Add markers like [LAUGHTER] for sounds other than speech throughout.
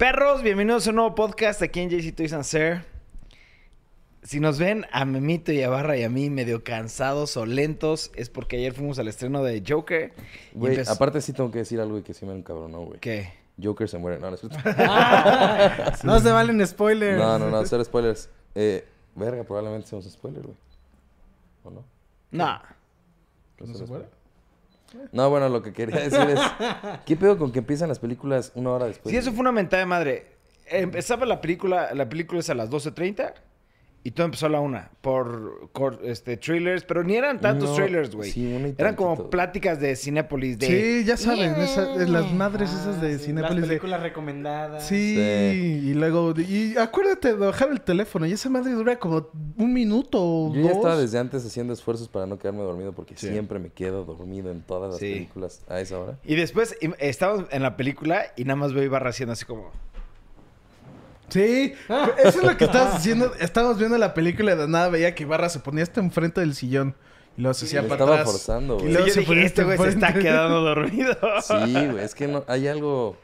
Perros, bienvenidos a un nuevo podcast aquí en JC Toys and Sir. Si nos ven a Memito y a Barra y a mí medio cansados o lentos, es porque ayer fuimos al estreno de Joker. Güey, empezó- aparte sí tengo que decir algo y que sí me encabronó, güey. ¿Qué? Joker se muere. No, no, cierto. [LAUGHS] No se valen spoilers. no, no, no, cero spoilers. Eh, verga, probablemente sea un spoiler, güey. ¿O no? No. ¿No se muere? No, bueno, lo que quería decir es... [LAUGHS] ¿Qué pedo con que empiezan las películas una hora después? Sí, eso fue una mentada de madre. Empezaba la película, la película es a las 12.30 y todo empezó a la una por este, trailers, pero ni eran tantos No, trailers, güey. sí, una y eran como pláticas de Cinépolis de... Sí, ya saben, esa- de las madres esas de Ah, sí, Cinépolis Las de... películas recomendadas. Sí, Sí. y luego... Y acuérdate de bajar el teléfono. Y esa madre dura como un minuto o Yo ya dos. estaba desde antes haciendo esfuerzos para no quedarme dormido porque Sí. siempre me quedo dormido en todas las Sí. películas a esa hora. Y después estábamos en la película y nada más veo a Ibarra haciendo así como... Sí, eso es lo que estabas haciendo. Estábamos viendo la película y de nada veía que Ibarra se ponía hasta enfrente del sillón. Y luego se hacía para estaba atrás. forzando, Y güey. Y luego se dije, este güey se está quedando dormido. Sí, güey, es que no, hay algo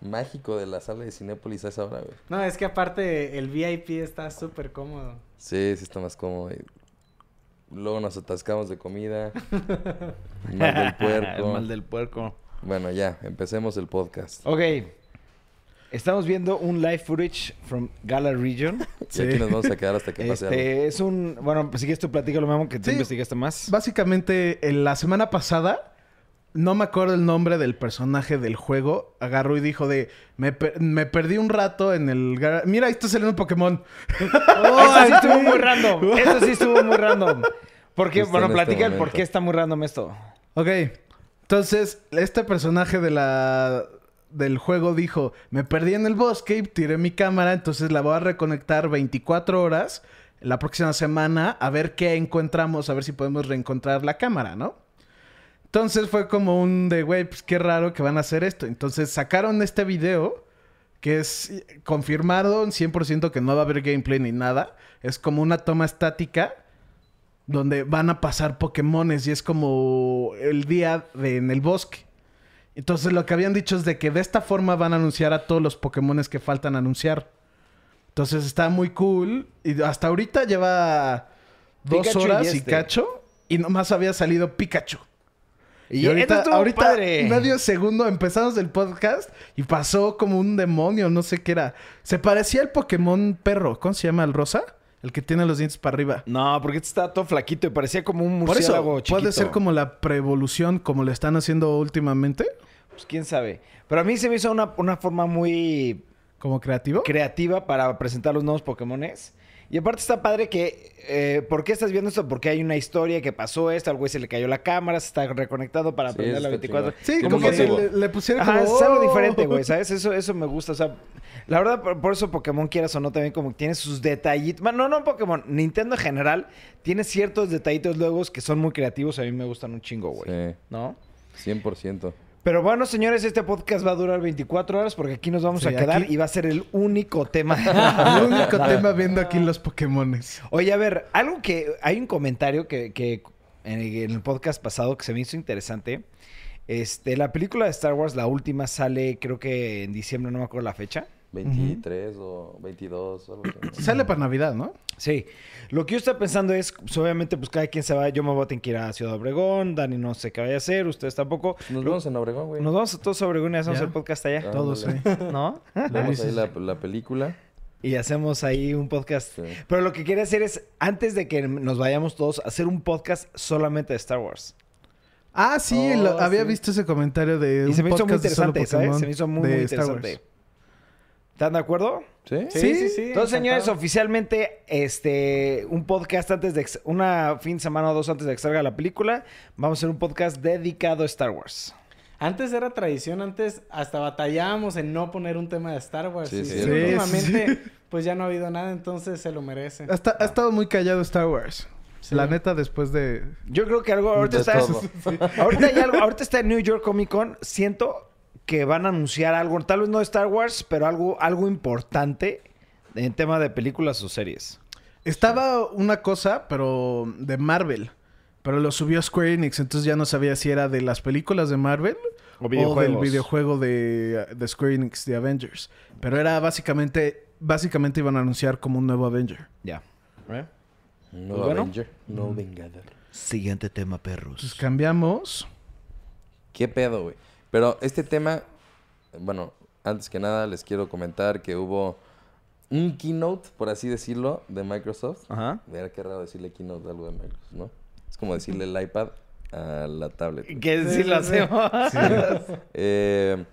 mágico de la sala de Cinépolis a esa hora, güey. No, es que aparte el VIP está súper cómodo. Sí, sí está más cómodo. y Luego nos atascamos de comida. [LAUGHS] Mal del puerco. El [LAUGHS] mal del puerco. Bueno, ya, empecemos el podcast. Ok. Estamos viendo un live footage from Gala Region. [LAUGHS] Y aquí nos vamos a quedar hasta que pase algo. Este es un. Bueno, pues si quieres tú platica lo mismo que tú Sí. investigaste más. Básicamente, en la semana pasada, no me acuerdo el nombre del personaje del juego, agarró y dijo de, me, per- me perdí un rato en el... Mira, ahí está saliendo un Pokémon. [LAUGHS] Eso sí estuvo muy random. Eso sí estuvo muy random. Porque, bueno, en este platica el por qué está muy random esto. Ok, entonces, este personaje de la... del juego dijo, me perdí en el bosque tiré mi cámara, entonces la voy a reconectar 24 horas la próxima semana a ver qué encontramos, a ver si podemos reencontrar la cámara, ¿no? Entonces fue como un de, güey, pues qué raro que van a hacer esto. Entonces sacaron este video que es confirmado en 100% que no va a haber gameplay ni nada. Es como una toma estática donde van a pasar Pokémones y es como el día de, en el bosque. Entonces lo que habían dicho es de que de esta forma van a anunciar a todos los Pokémones que faltan anunciar. Entonces está muy cool. Y hasta ahorita lleva dos Pikachu y horas y, este. cacho. Y nomás había salido Pikachu. Y, Y ahorita, ahorita padre. medio segundo empezamos el podcast y pasó como un demonio, no sé qué era. Se parecía al Pokémon perro. ¿Cómo se llama? ¿El rosa? El que tiene los dientes para arriba. No, porque este estaba todo flaquito y parecía como un Por eso, murciélago chiquito. puede ser como la preevolución como le están haciendo últimamente. Pues quién sabe. Pero a mí se me hizo una, una forma muy Como creativo. creativa para presentar los nuevos Pokémones. Y aparte está padre que... eh, ¿Por qué estás viendo esto? Porque hay una historia que pasó esto. Al güey se le cayó la cámara, se está reconectado para Sí, prender eso la está 24. sí, Sí, como que le, le pusieron Ajá, como... es algo ¡oh! diferente, güey, [LAUGHS] ¿sabes? Eso, eso me gusta, o sea... La verdad, por, por eso Pokémon, quieras o no, también como que tiene sus detallitos... Bueno, no, no Pokémon, Nintendo en general tiene ciertos detallitos luego que son muy creativos. A mí me gustan un chingo, güey. Sí, ¿No? 100%. Pero bueno, señores, este podcast va a durar 24 horas porque aquí nos vamos Sí, a quedar aquí- y va a ser el único tema. [LAUGHS] El único [LAUGHS] tema viendo aquí los Pokémones. Oye, a ver, algo que... Hay un comentario que, que en, en el podcast pasado que se me hizo interesante. Este, la película de Star Wars, la última, sale creo que en diciembre, no me acuerdo la fecha. 23 o 22 o algo así. Sale para Navidad, ¿no? Sí. Lo que yo estaba pensando es, pues, obviamente, pues cada quien se va. Yo me voy a tener que ir a Ciudad Obregón. Dani no sé qué vaya a hacer. Ustedes tampoco. Nos Lo- vemos en Obregón, güey. Nos vamos a todos a Obregón y hacemos Ya. el podcast allá. Ah. Todos, sí. [LAUGHS] ¿No? Vemos ahí la, la película. Y hacemos ahí un podcast. Sí. Pero lo que quería hacer es, antes de que nos vayamos todos, hacer un podcast solamente de Star Wars. Ah, sí, Oh, lo- había sí. visto ese comentario de Y un se me hizo muy podcast de solo interesante, ¿sabes? Se me hizo muy, interesante. ¿Están de acuerdo? ¿Sí? Sí, Sí. sí, sí. Entonces, señores, oficialmente, este, un podcast antes de, una fin de semana o dos antes de que salga la película, vamos a hacer un podcast dedicado a Star Wars. Antes era tradición, antes hasta batallábamos en no poner un tema de Star Wars. Sí, y sí. sí, Sí, últimamente, [LAUGHS] pues ya no ha habido nada, entonces se lo merece. Hasta- ha estado muy callado Star Wars. Sí. La neta, después de... Yo creo que algo ahorita De está, [LAUGHS] ahorita hay algo, ahorita está en New York Comic Con, siento que van a anunciar algo, tal vez no de Star Wars, pero algo, algo importante en tema de películas o series. Estaba una cosa, pero de Marvel. Pero lo subió Square Enix, entonces ya no sabía si era de las películas de Marvel O o del videojuego de, de Square Enix de Avengers. Pero era básicamente, básicamente iban a anunciar como un nuevo Avenger. Ya. ¿Eh? No Pues bueno. Avenger, no Vengador. Siguiente tema, perros. Entonces cambiamos. ¿Qué pedo, güey? Pero este tema, bueno, antes que nada les quiero comentar que hubo un keynote, por así decirlo, de Microsoft. Ajá. Mira qué raro decirle keynote algo de Microsoft, ¿no? Es como decirle el iPad a la tablet. Que sí lo hacemos. [LAUGHS] Eh,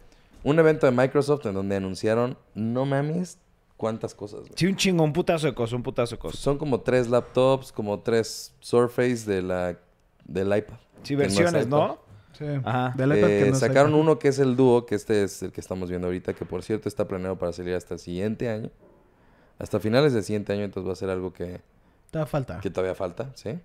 un evento de Microsoft en donde anunciaron, no mames, cuántas cosas, güey. Sí, un chingo, un putazo de cosas, un putazo de cosas. Son como tres laptops, como tres Surface de la, del iPad. Sí, versiones. ¿no? Sí. Ajá. Del iPad que Eh, no sacaron uno que es el dúo, que este es el que estamos viendo ahorita, que por cierto está planeado para salir hasta el siguiente año. Hasta finales del siguiente año, entonces va a ser algo que, Te da falta. que todavía falta, ¿sí?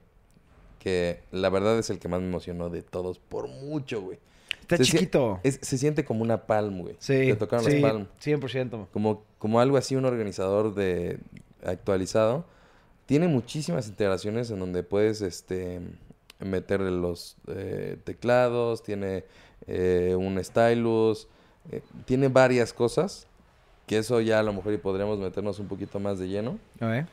Que la verdad es el que más me emocionó de todos, por mucho, güey. Está Se chiquito. Es- se siente como una palm, güey. Sí, Te tocaron sí, las palm. 100%. Como, como algo así, un organizador de actualizado. Tiene muchísimas integraciones en donde puedes este, meterle los eh, teclados, tiene eh, un stylus, eh, tiene varias cosas. Que eso ya a lo mejor y podríamos meternos un poquito más de lleno. A ver.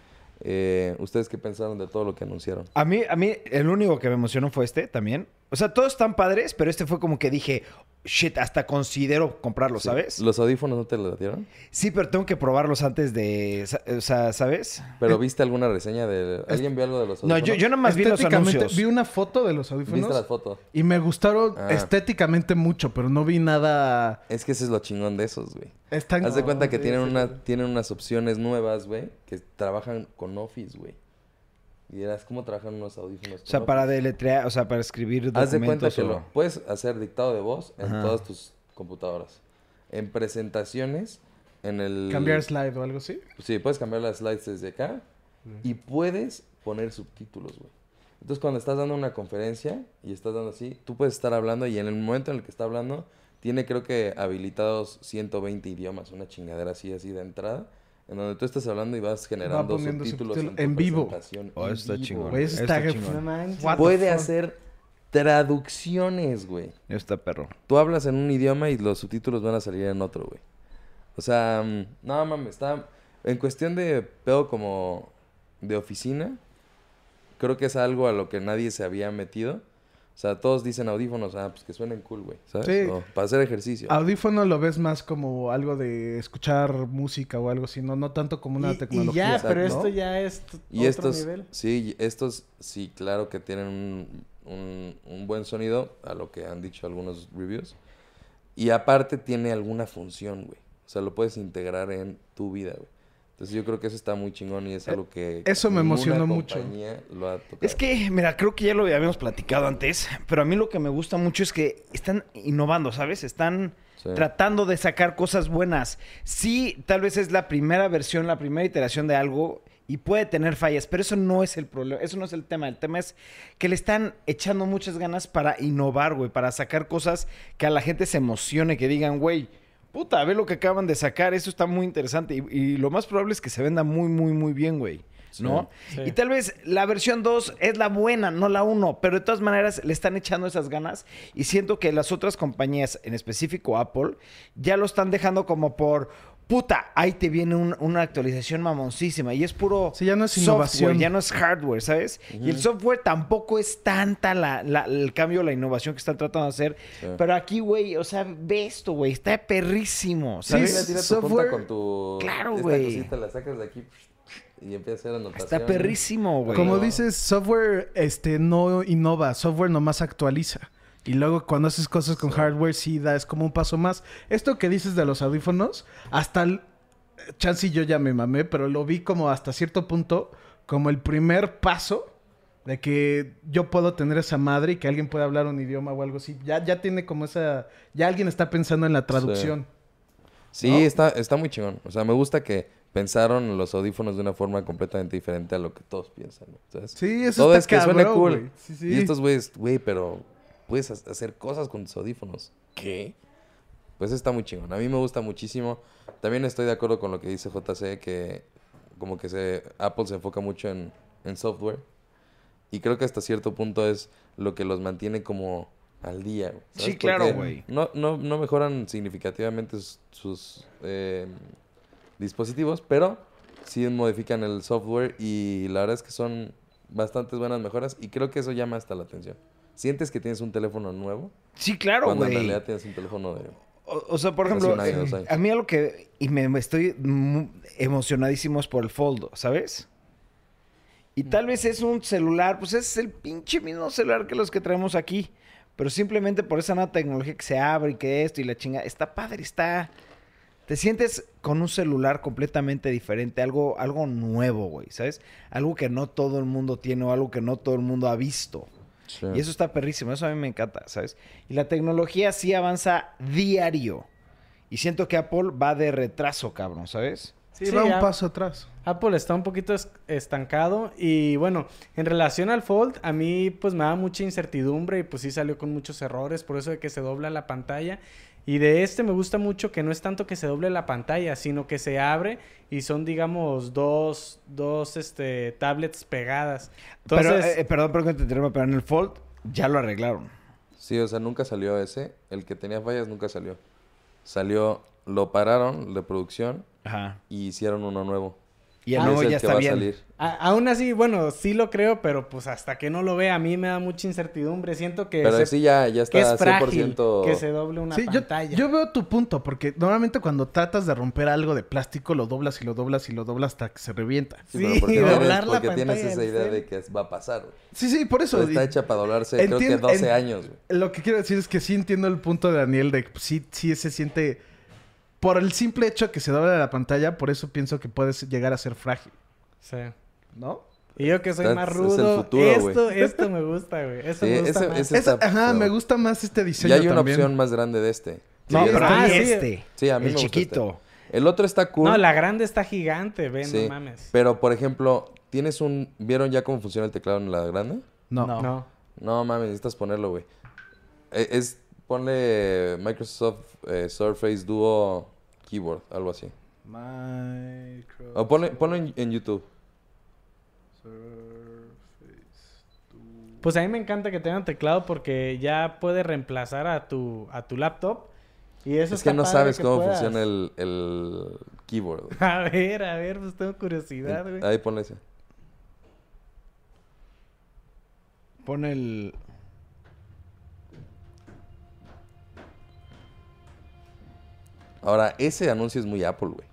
Eh, ¿Ustedes qué pensaron de todo lo que anunciaron? A mí, a mí, el único que me emocionó fue este también. O sea, todos están padres, pero este fue como que dije, shit, hasta considero comprarlo, ¿sabes? ¿Los audífonos no te los dieron? Sí, pero tengo que probarlos antes de, o sea, ¿sabes? ¿Pero viste alguna reseña de... ¿Alguien vio algo de los No, audífonos? yo, yo nada más vi los anuncios. vi una foto de los ¿Viste audífonos las fotos? y me gustaron Ah. estéticamente mucho, pero no vi nada. Es que ese es lo chingón de esos, güey. Están... Haz de cuenta que sí, tienen, sí, una, sí. tienen unas opciones nuevas, güey, que trabajan con Office, güey. Y dirás, ¿cómo trabajan unos audífonos O sea, para deletrear, o sea, para escribir Haz de cuenta documentos que o- lo puedes hacer dictado de voz en Ajá. todas tus computadoras. En presentaciones, en el... Cambiar slide o algo así. Sí, puedes cambiar las slides desde acá y puedes poner subtítulos, güey. Entonces, cuando estás dando una conferencia y estás dando así, tú puedes estar hablando y en el momento en el que está hablando, tiene creo que habilitados 120 idiomas, una chingadera así, así de entrada, en donde tú estás hablando y vas generando subtítulos tu en vivo. Oh, en está vivo, chingón. Está está... chingón. Puede hacer traducciones, güey. Está perro. Tú hablas en un idioma y los subtítulos van a salir en otro, güey. O sea, mm, no mames, está. En cuestión de pedo como de oficina, creo que es algo a lo que nadie se había metido. O sea, todos dicen audífonos, ah, pues que suenen cool, güey, ¿sabes? Sí. O para hacer ejercicio. Audífono lo ves más como algo de escuchar música o algo así, no, no tanto como una Y- tecnología. Y ya, Exacto. pero ¿no? esto ya es Y otro estos, nivel. sí, estos, sí, claro que tienen un, un- un buen sonido, a lo que han dicho algunos reviews. Y aparte tiene alguna función, güey. O sea, lo puedes integrar en tu vida, güey. Entonces yo creo que eso está muy chingón y es algo que... Eh, eso me emocionó mucho. Lo ha. Es que, mira, creo que ya lo habíamos platicado antes, pero a mí lo que me gusta mucho es que están innovando, ¿sabes? Están Sí. tratando de sacar cosas buenas. Sí, tal vez es la primera versión, la primera iteración de algo y puede tener fallas, pero eso no es el problema, eso no es el tema. El tema es que le están echando muchas ganas para innovar, güey, para sacar cosas que a la gente se emocione, que digan, güey, puta, ve lo que acaban de sacar, eso está muy interesante. Y, y lo más probable es que se venda muy, muy, muy bien, güey. ¿No? Sí. Y tal vez la versión 2 es la buena, no la 1, pero de todas maneras le están echando esas ganas y siento que las otras compañías, en específico Apple, ya lo están dejando como por, puta, ahí te viene un- una actualización mamoncísima y es puro Sí, ya no es software, innovación. ya no es hardware, ¿sabes? Y el software tampoco es tanta la, la- el cambio, la innovación que están tratando de hacer, Sí. pero aquí, güey, o sea, ve esto, güey, está perrísimo, Sí, ¿sabes? Tira, tira tu software- punta con tu... Claro, esta güey. cosita, la sacas de aquí y empieza a hacer. Está perrísimo, güey. Como dices, software este no innova, software nomás actualiza. Y luego cuando haces cosas con hardware sí da, es como un paso más. Esto que dices de los audífonos, hasta el... Chance y yo ya me mamé, pero lo vi como hasta cierto punto como el primer paso de que yo puedo tener esa madre y que alguien pueda hablar un idioma o algo así. Ya, ya tiene como esa... Ya alguien está pensando en la traducción. Sí, ¿no? está, está muy chingón. O sea, me gusta que pensaron los audífonos de una forma completamente diferente a lo que todos piensan, ¿no? ¿Sabes? Sí, eso Todo está es que cabrón, cool. güey. Sí, sí. Y estos güeyes, güey, pero puedes ha- hacer cosas con tus audífonos. ¿Qué? Pues está muy chingón. A mí me gusta muchísimo. También estoy de acuerdo con lo que dice JC, que como que se, Apple se enfoca mucho en, en software. Y creo que hasta cierto punto es lo que los mantiene como al día. Sí, claro, güey. No, no, no mejoran significativamente sus, sus, eh, dispositivos, pero sí modifican el software y la verdad es que son bastantes buenas mejoras y creo que eso llama hasta la atención. Sientes que tienes un teléfono nuevo Sí, claro, cuando en güey. realidad tienes un teléfono de... O, o sea, por ejemplo, año, eh, a mí algo que... Y me, me estoy emocionadísimo es por el Fold, ¿sabes? Y tal vez es un celular, pues es el pinche mismo celular que los que traemos aquí. Pero simplemente por esa nueva tecnología que se abre y que esto y la chinga... Está padre, está... Te sientes con un celular completamente diferente, algo, algo nuevo, güey, ¿sabes? Algo que no todo el mundo tiene o algo que no todo el mundo ha visto. Sí. Y eso está perrísimo, eso a mí me encanta, ¿sabes? Y la tecnología sí avanza diario. Y siento que Apple va de retraso, cabrón, ¿sabes? Sí, Sí, va un paso atrás. Apple está un poquito es- estancado y bueno, en relación al Fold, a mí pues me da mucha incertidumbre y pues sí salió con muchos errores, por eso de que se dobla la pantalla. Y de este me gusta mucho que no es tanto que se doble la pantalla, sino que se abre y son digamos dos, dos este, tablets pegadas. Entonces, pero, eh, perdón, perdón que te interrumpa, pero en el Fold ya lo arreglaron. Sí, o sea, nunca salió ese. El que tenía fallas nunca salió. Salió, lo pararon de producción Ajá. y hicieron uno nuevo. Y el Ah, nuevo Es el ya que está va a bien. salir. a- aún así, bueno, sí lo creo, pero pues hasta que no lo vea, a mí me da mucha incertidumbre. Siento que, Pero se- sí ya, ya que está es frágil 100%... que se doble una Sí, yo, pantalla. yo veo tu punto, porque normalmente cuando tratas de romper algo de plástico, lo doblas y lo doblas y lo doblas hasta que se revienta. Sí, pero Sí, porque, tienes, doblar la porque tienes esa idea de que va a pasar. güey. Sí, sí, por eso. Pero está hecha para doblarse creo que Entiendo- 12 en- años. güey. Lo que quiero decir es que sí entiendo el punto de Daniel de que sí, sí se siente... Por el simple hecho que se dobla la pantalla, por eso pienso que puedes llegar a ser frágil, Sí. ¿no? Y yo que soy más es el rudo, futuro, esto, esto me gusta, güey. [LAUGHS] Esto Sí, me gusta ese- más. ese- Eso- ajá, me gusta más este Y diseño hay una también. opción más grande de este. No, Sí, pero Ah, hay sí. este. Sí, a mí el me gusta chiquito. este. El otro está cool. No, la grande está gigante, ven, sí, no mames. Pero, por ejemplo, tienes un... ¿Vieron ya cómo funciona el teclado en la grande? No. No. No. No, mames, necesitas ponerlo, güey. Eh, Es... Ponle Microsoft eh, Surface Duo Keyboard, algo así. O ponle, ponlo en, en YouTube. Pues a mí me encanta que tengan teclado porque ya puede reemplazar a tu, a tu laptop. Y eso es que no sabes que cómo puedas. funciona el, el keyboard. güey. [LAUGHS] A ver, a ver, pues tengo curiosidad, güey. Ahí ponle ese. Pon el... Ahora, ese anuncio es muy Apple, güey.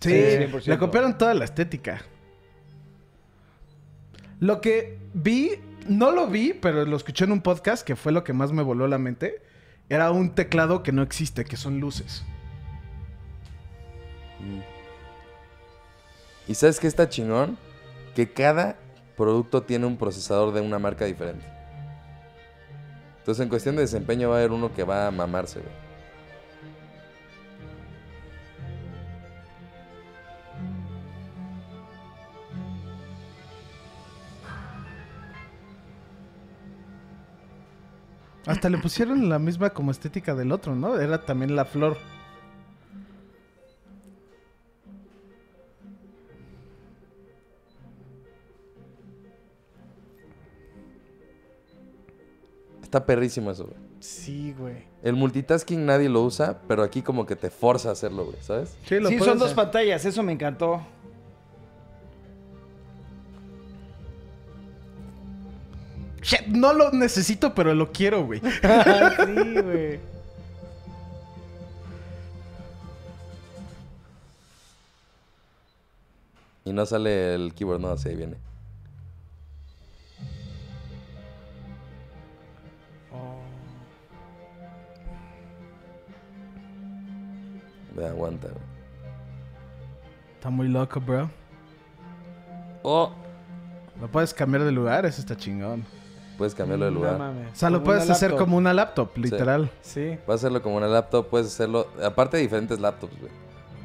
Sí, Sí, 100%. le copiaron toda la estética. Lo que vi, no lo vi, pero lo escuché en un podcast que fue lo que más me voló la mente. Era un teclado que no existe, que son luces. ¿Y sabes qué está chingón? Que cada producto tiene un procesador de una marca diferente. Entonces, en cuestión de desempeño va a haber uno que va a mamarse, güey. Hasta le pusieron la misma como estética del otro, ¿no? Era también la flor. Está perrísimo eso, güey. Sí, güey. El multitasking nadie lo usa, pero aquí como que te forza a hacerlo, güey, ¿sabes? Sí, lo Sí, puedes son dos pantallas, eso me encantó. Shit, No lo necesito, pero lo quiero, güey. [LAUGHS] sí, güey. Y no sale el keyboard, no, así ahí viene. Oh. Ve, aguanta, güey. Está muy loco, bro. Oh, Lo puedes cambiar de lugar, eso está chingón. Puedes cambiarlo de No lugar. mames. O sea, lo puedes hacer laptop. como una laptop, literal. Sí. Puedes hacerlo como una laptop, puedes hacerlo... Aparte de diferentes laptops, güey.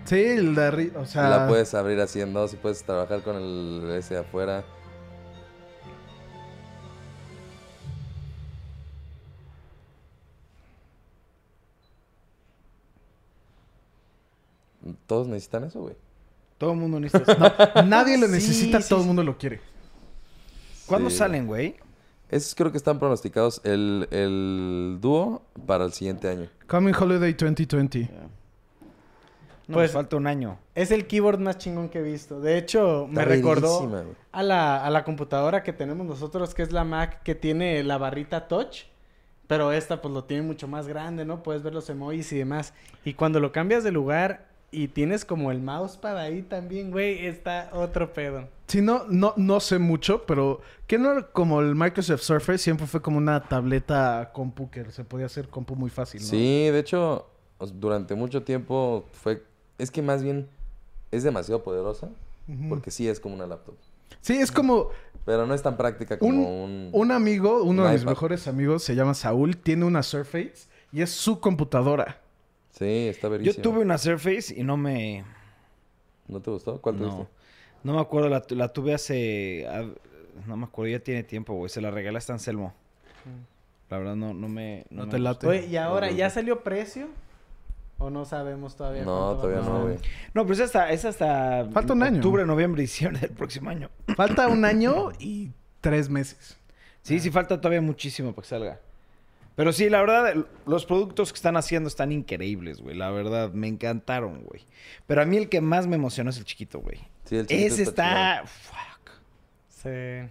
Sí, el de arri- o sea... La puedes abrir así en dos y puedes trabajar con el ese afuera. Todos necesitan eso, güey. Todo el mundo necesita eso. [LAUGHS] Nadie lo necesita, sí, todo el sí. mundo lo quiere. ¿Cuándo Sí. salen, güey? Esos creo que están pronosticados el, el dúo para el siguiente año. Coming Holiday 2020. No, Pues- falta un año. Es el keyboard más chingón que he visto. De hecho, me recordó a la, a la computadora que tenemos nosotros, que es la Mac, que tiene la barrita touch. Pero esta pues lo tiene mucho más grande, ¿no? Puedes ver los emojis y demás. Y cuando lo cambias de lugar y tienes como el mousepad ahí también, güey, está otro pedo. Sí, no, no, no sé mucho, pero que no como el Microsoft Surface siempre fue como una tableta compu que se podía hacer compu muy fácil, ¿no? Sí, de hecho, durante mucho tiempo fue... Es que más bien es demasiado poderosa porque sí es como una laptop. Sí, es como Pero no es tan práctica un, como un... un amigo, uno un de mis mejores amigos, se llama Saúl, tiene una Surface y es su computadora. Sí, está Yo verísimo. tuve una Surface y no me... ¿No te gustó? ¿Cuál No, tuviste? no me acuerdo, la, tu- la tuve hace... No me acuerdo, ya tiene tiempo, güey. Se la regalé hasta Anselmo. La verdad no, no me... No me te late. Oye, ¿y ahora no, ya no. salió precio? ¿O no sabemos todavía? No, va a todavía no, güey. No, pero es hasta, es hasta Falta un año. octubre, noviembre, diciembre del próximo año. Falta un año y tres meses. Sí, sí falta todavía muchísimo para que salga. Pero sí, la verdad, los productos que están haciendo están increíbles, güey. La verdad, me encantaron, güey. Pero a mí el que más me emocionó es el chiquito, güey. Sí, el chiquito Ese está... Fuck. Sí.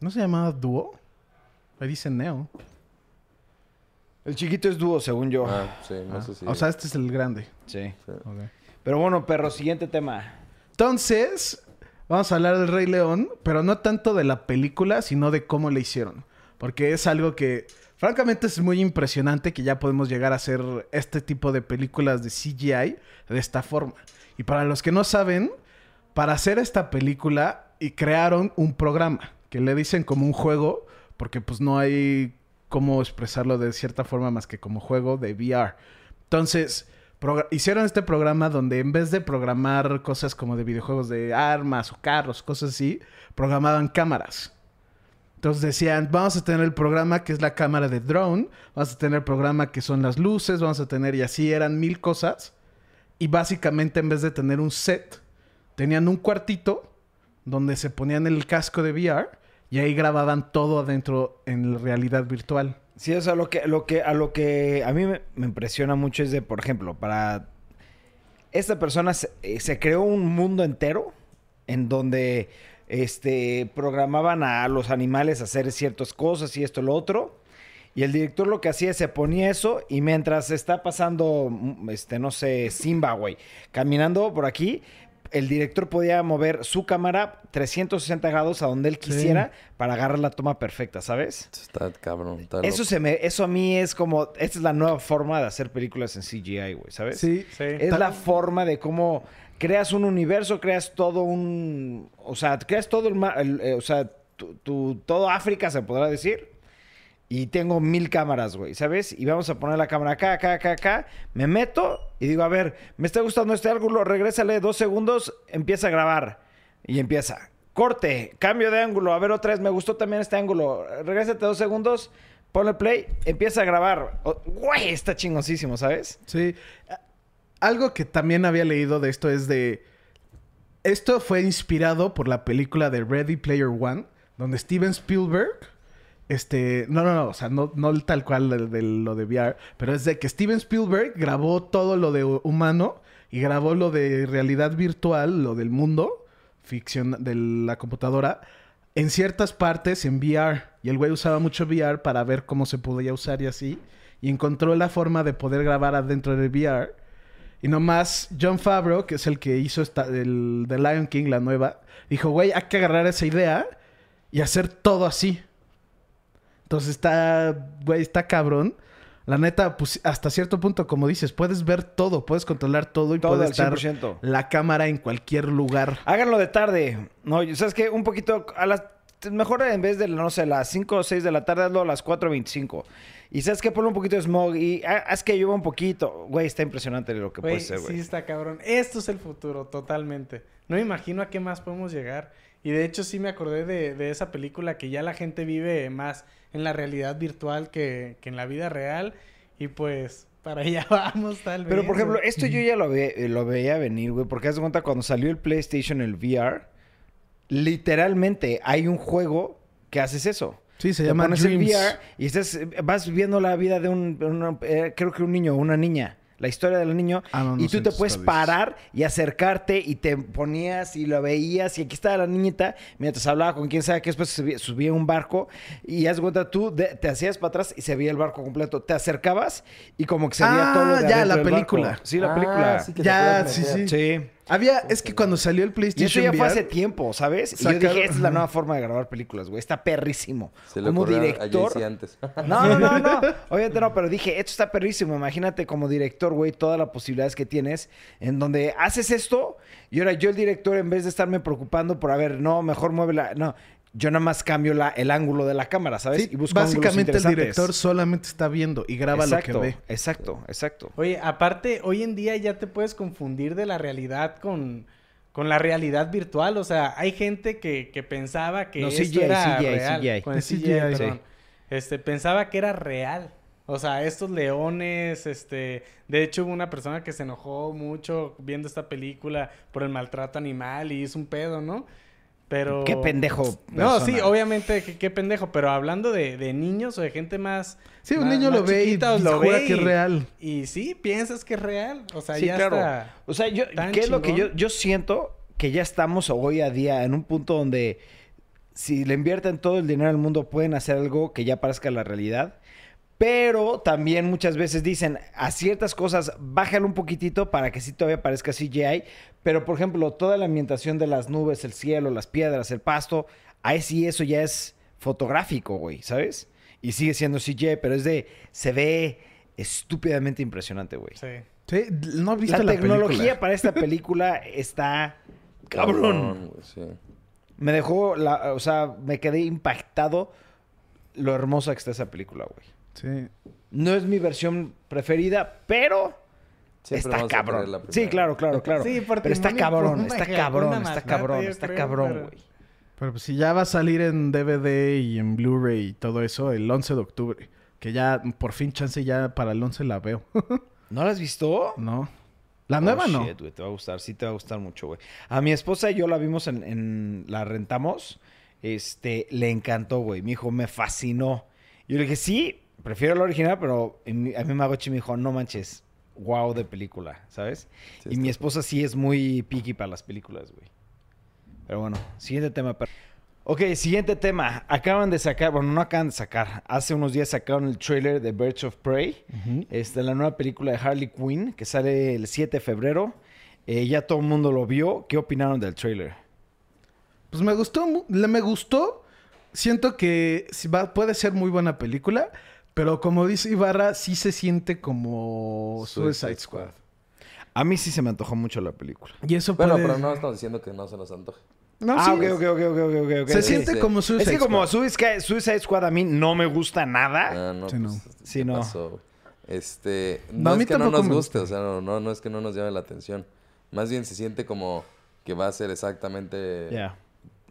¿No se llamaba Duo? Ahí dice Neo. El chiquito es dúo, según yo. Ah, sí, no Ah, sé si... O sea, este es el grande. Sí. sí. Pero bueno, perro, siguiente tema. Entonces, vamos a hablar del Rey León, pero no tanto de la película, sino de cómo le hicieron. Porque es algo que, francamente, es muy impresionante que ya podemos llegar a hacer este tipo de películas de CGI de esta forma. Y para los que no saben, para hacer esta película y crearon un programa que le dicen como un juego, porque pues no hay cómo expresarlo de cierta forma más que como juego de VR. Entonces, hicieron este programa donde en vez de programar cosas como de videojuegos de armas o carros, cosas así, programaban cámaras. Entonces decían, vamos a tener el programa que es la cámara de drone, vamos a tener el programa que son las luces, vamos a tener, y así eran mil cosas. Y básicamente en vez de tener un set, tenían un cuartito donde se ponían el casco de VR y ahí grababan todo adentro en realidad virtual. Sí, o sea, lo que, lo que, a lo que a mí me, impresiona mucho es de, por ejemplo, para... Esta persona se, eh, se creó un mundo entero en donde este, programaban a los animales a hacer ciertas cosas y esto, lo otro. Y el director lo que hacía es se ponía eso y mientras está pasando, mm, este, no sé, Simba, güey, caminando por aquí, el director podía mover su cámara 360 grados a donde él quisiera para agarrar la toma perfecta, ¿sabes? Está cabrón. Está Eso se me, eso a mí es como, esta es la nueva forma de hacer películas en CGI, güey, ¿sabes? Sí, Sí. Es la forma de cómo creas un universo, creas todo un, o sea, creas todo el, el, eh, o sea, tu, todo África se podrá decir. Y tengo mil cámaras, güey, ¿sabes? Y vamos a poner la cámara acá, acá, acá, acá. Me meto y digo, a ver, me está gustando este ángulo, regrésale dos segundos, empieza a grabar. Y empieza. Corte, cambio de ángulo. A ver, otra vez, me gustó también este ángulo. Regrésate dos segundos, ponle play, empieza a grabar. Güey, está chingosísimo, ¿sabes? Sí. Algo que también había leído de esto es de... Esto fue inspirado por la película de Ready Player One, donde Steven Spielberg... Este, no, no, no, o sea, no, no tal cual de, de lo de VR, pero es de que Steven Spielberg grabó todo lo de humano y grabó lo de realidad virtual, lo del mundo, ficción de la computadora, en ciertas partes en VR. Y el güey usaba mucho VR para ver cómo se podía usar y así. Y encontró la forma de poder grabar adentro del VR. Y nomás John Favreau, que es el que hizo esta, el The Lion King, la nueva, dijo, güey, hay que agarrar esa idea y hacer todo así. Entonces está, güey, está cabrón. La neta, pues hasta cierto punto, como dices, puedes ver todo, puedes controlar todo y Todo puede estar 100%. la cámara en cualquier lugar. Háganlo de tarde. No, ¿sabes qué? Un poquito a las... Mejor en vez de, no sé, las 5 o 6 de la tarde, hazlo a las 4.25. Y ¿sabes qué? Ponle un poquito de smog y ah, haz que llueva un poquito. Güey, está impresionante lo que puede ser, güey. sí está cabrón. Esto es el futuro, totalmente. No me imagino a qué más podemos llegar. Y de hecho sí me acordé de, de esa película que ya la gente vive más en la realidad virtual que, que en la vida real. Y pues para allá [LAUGHS] vamos tal vez. Pero, por ejemplo, esto yo ya lo, ve- lo veía venir, güey. Porque haz de cuenta, cuando salió el PlayStation, el VR, literalmente hay un juego que haces eso. Sí, se te llama pones el Dreams. VR y estás, vas viviendo la vida de un, una- eh, creo que un niño o una niña. La historia del niño. Ah, no, no y tú te puedes parar y acercarte y te ponías y lo veías. Y aquí estaba la niñita mientras hablaba con quién sabe que después subía, subía un barco. Y haz cuenta, tú de- te hacías para atrás y se veía el barco completo. Te acercabas y como que se veía Ah, todo lo de ya, la del barco. película. Sí, la Ah, película. sí que te Ya, sí, sí. Sí. Había, es que cuando salió el Y PlayStation eso ya fue hace tiempo, ¿sabes? Y yo Sacaron- dije, esta es la nueva forma de grabar películas, güey. Está perrísimo. Se como director. a Jay-Z antes. [LAUGHS] No, no, no, no. [LAUGHS] Obviamente no, pero dije, esto está perrísimo. Imagínate como director, güey, todas las posibilidades que tienes en donde haces esto y ahora yo el director, en vez de estarme preocupando por, a ver, no, mejor muévela. No, yo nada más cambio la, el ángulo de la cámara, ¿sabes? sí, y busco básicamente el director solamente está viendo y graba exacto, lo que ve. Exacto, exacto. Oye, aparte, hoy en día ya te puedes confundir de la realidad con, con la realidad virtual. O sea, hay gente que, que pensaba que No, esto CGI, era CGI, real. CGI. Con el Es CGI, CGI, perdón. sí. Este, pensaba que era real. O sea, estos leones, este... De hecho, hubo una persona que se enojó mucho viendo esta película por el maltrato animal y hizo un pedo, ¿no? Pero... Qué pendejo. No, sí, obviamente, qué, qué pendejo. Pero hablando de, de niños o de gente más... Sí, un más- niño más lo ve y chiquitos, jura que es y- real. y sí, piensas que es real. O sea, Sí, ya claro. está. O sea, yo, tan ¿qué es lo que yo, yo siento? Que ya estamos hoy a día en un punto donde si le invierten todo el dinero del mundo pueden hacer algo que ya parezca la realidad. Pero también muchas veces dicen a ciertas cosas, bájalo un poquitito para que sí todavía parezca CGI. Pero, por ejemplo, toda la ambientación de las nubes, el cielo, las piedras, el pasto, ahí sí eso ya es fotográfico, güey, ¿sabes? Y sigue siendo CGI, pero es de, se ve estúpidamente impresionante, güey. Sí. Sí, no he visto La, la, tecnología película. para esta película está cabrón. sí. Me dejó, la, o sea, me quedé impactado lo hermosa que está esa película, güey. Sí. No es mi versión preferida, pero Siempre está cabrón. Sí, claro, claro, claro. Sí, por pero está cabrón, está cabrón, está cabrón, está creo, cabrón, pero- güey. Pero pues si ya va a salir en DVD y en Blu-ray y todo eso el 11 de octubre. Que ya por fin chance ya para el 11 la veo. [LAUGHS] ¿No la has visto? no. La nueva Oh, no. shit, güey, te va a gustar, sí te va a gustar mucho, güey. A mi esposa y yo la vimos en, en- la rentamos. Este, le encantó, güey. Me dijo, me fascinó. Yo le dije, sí, prefiero la original, pero mi- a mí Magochi me dijo, no manches, wow de película, ¿sabes? Sí, y mi esposa sí es muy picky para las películas, güey. Pero bueno, siguiente tema. Ok, siguiente tema. Acaban de sacar, bueno, no acaban de sacar. Hace unos días sacaron el trailer de Birds of Prey. Ujú. Este, la nueva película de Harley Quinn, que sale el 7 de febrero. Eh, ya todo el mundo lo vio. ¿Qué opinaron del trailer? Pues me gustó, me gustó. Siento que va- puede ser muy buena película, pero como dice Ibarra, sí se siente como Suicide Suicide Squad. Squad. A mí sí se me antojó mucho la película. Y eso Bueno, puede... pero no estamos diciendo que no se nos antoje. No, ah, sí, ok, ok, ok, ok, ok, ok. Se Sí. siente sí. como Suicide Es que como Squad. Suicide, Suicide Squad a mí no me gusta nada. Ah, no, Sí, pues, no. este, Sí, ¿qué no. pasó? Este, No, no, a mí es que no nos guste, gusta. o sea, no, no, no es que no nos llame la atención. Más bien se siente como que va a ser exactamente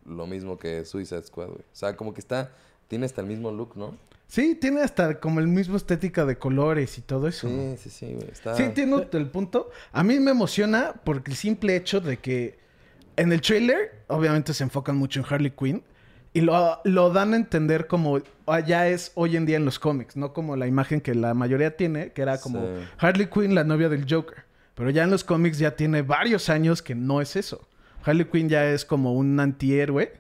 lo mismo que Suicide Squad, güey. O sea, como que está, tiene hasta el mismo look, ¿no? Sí, tiene hasta como el mismo estética de colores y todo eso. Sí, sí, sí, güey. Está... Sí, entiendo [LAUGHS] el punto. A mí me emociona porque el simple hecho de que en el trailer, obviamente se enfocan mucho en Harley Quinn y lo, lo dan a entender como ya es hoy en día en los cómics, no como la imagen que la mayoría tiene, que era como Sí. Harley Quinn, la novia del Joker. Pero ya en los cómics ya tiene varios años que no es eso. Harley Quinn ya es como un antihéroe.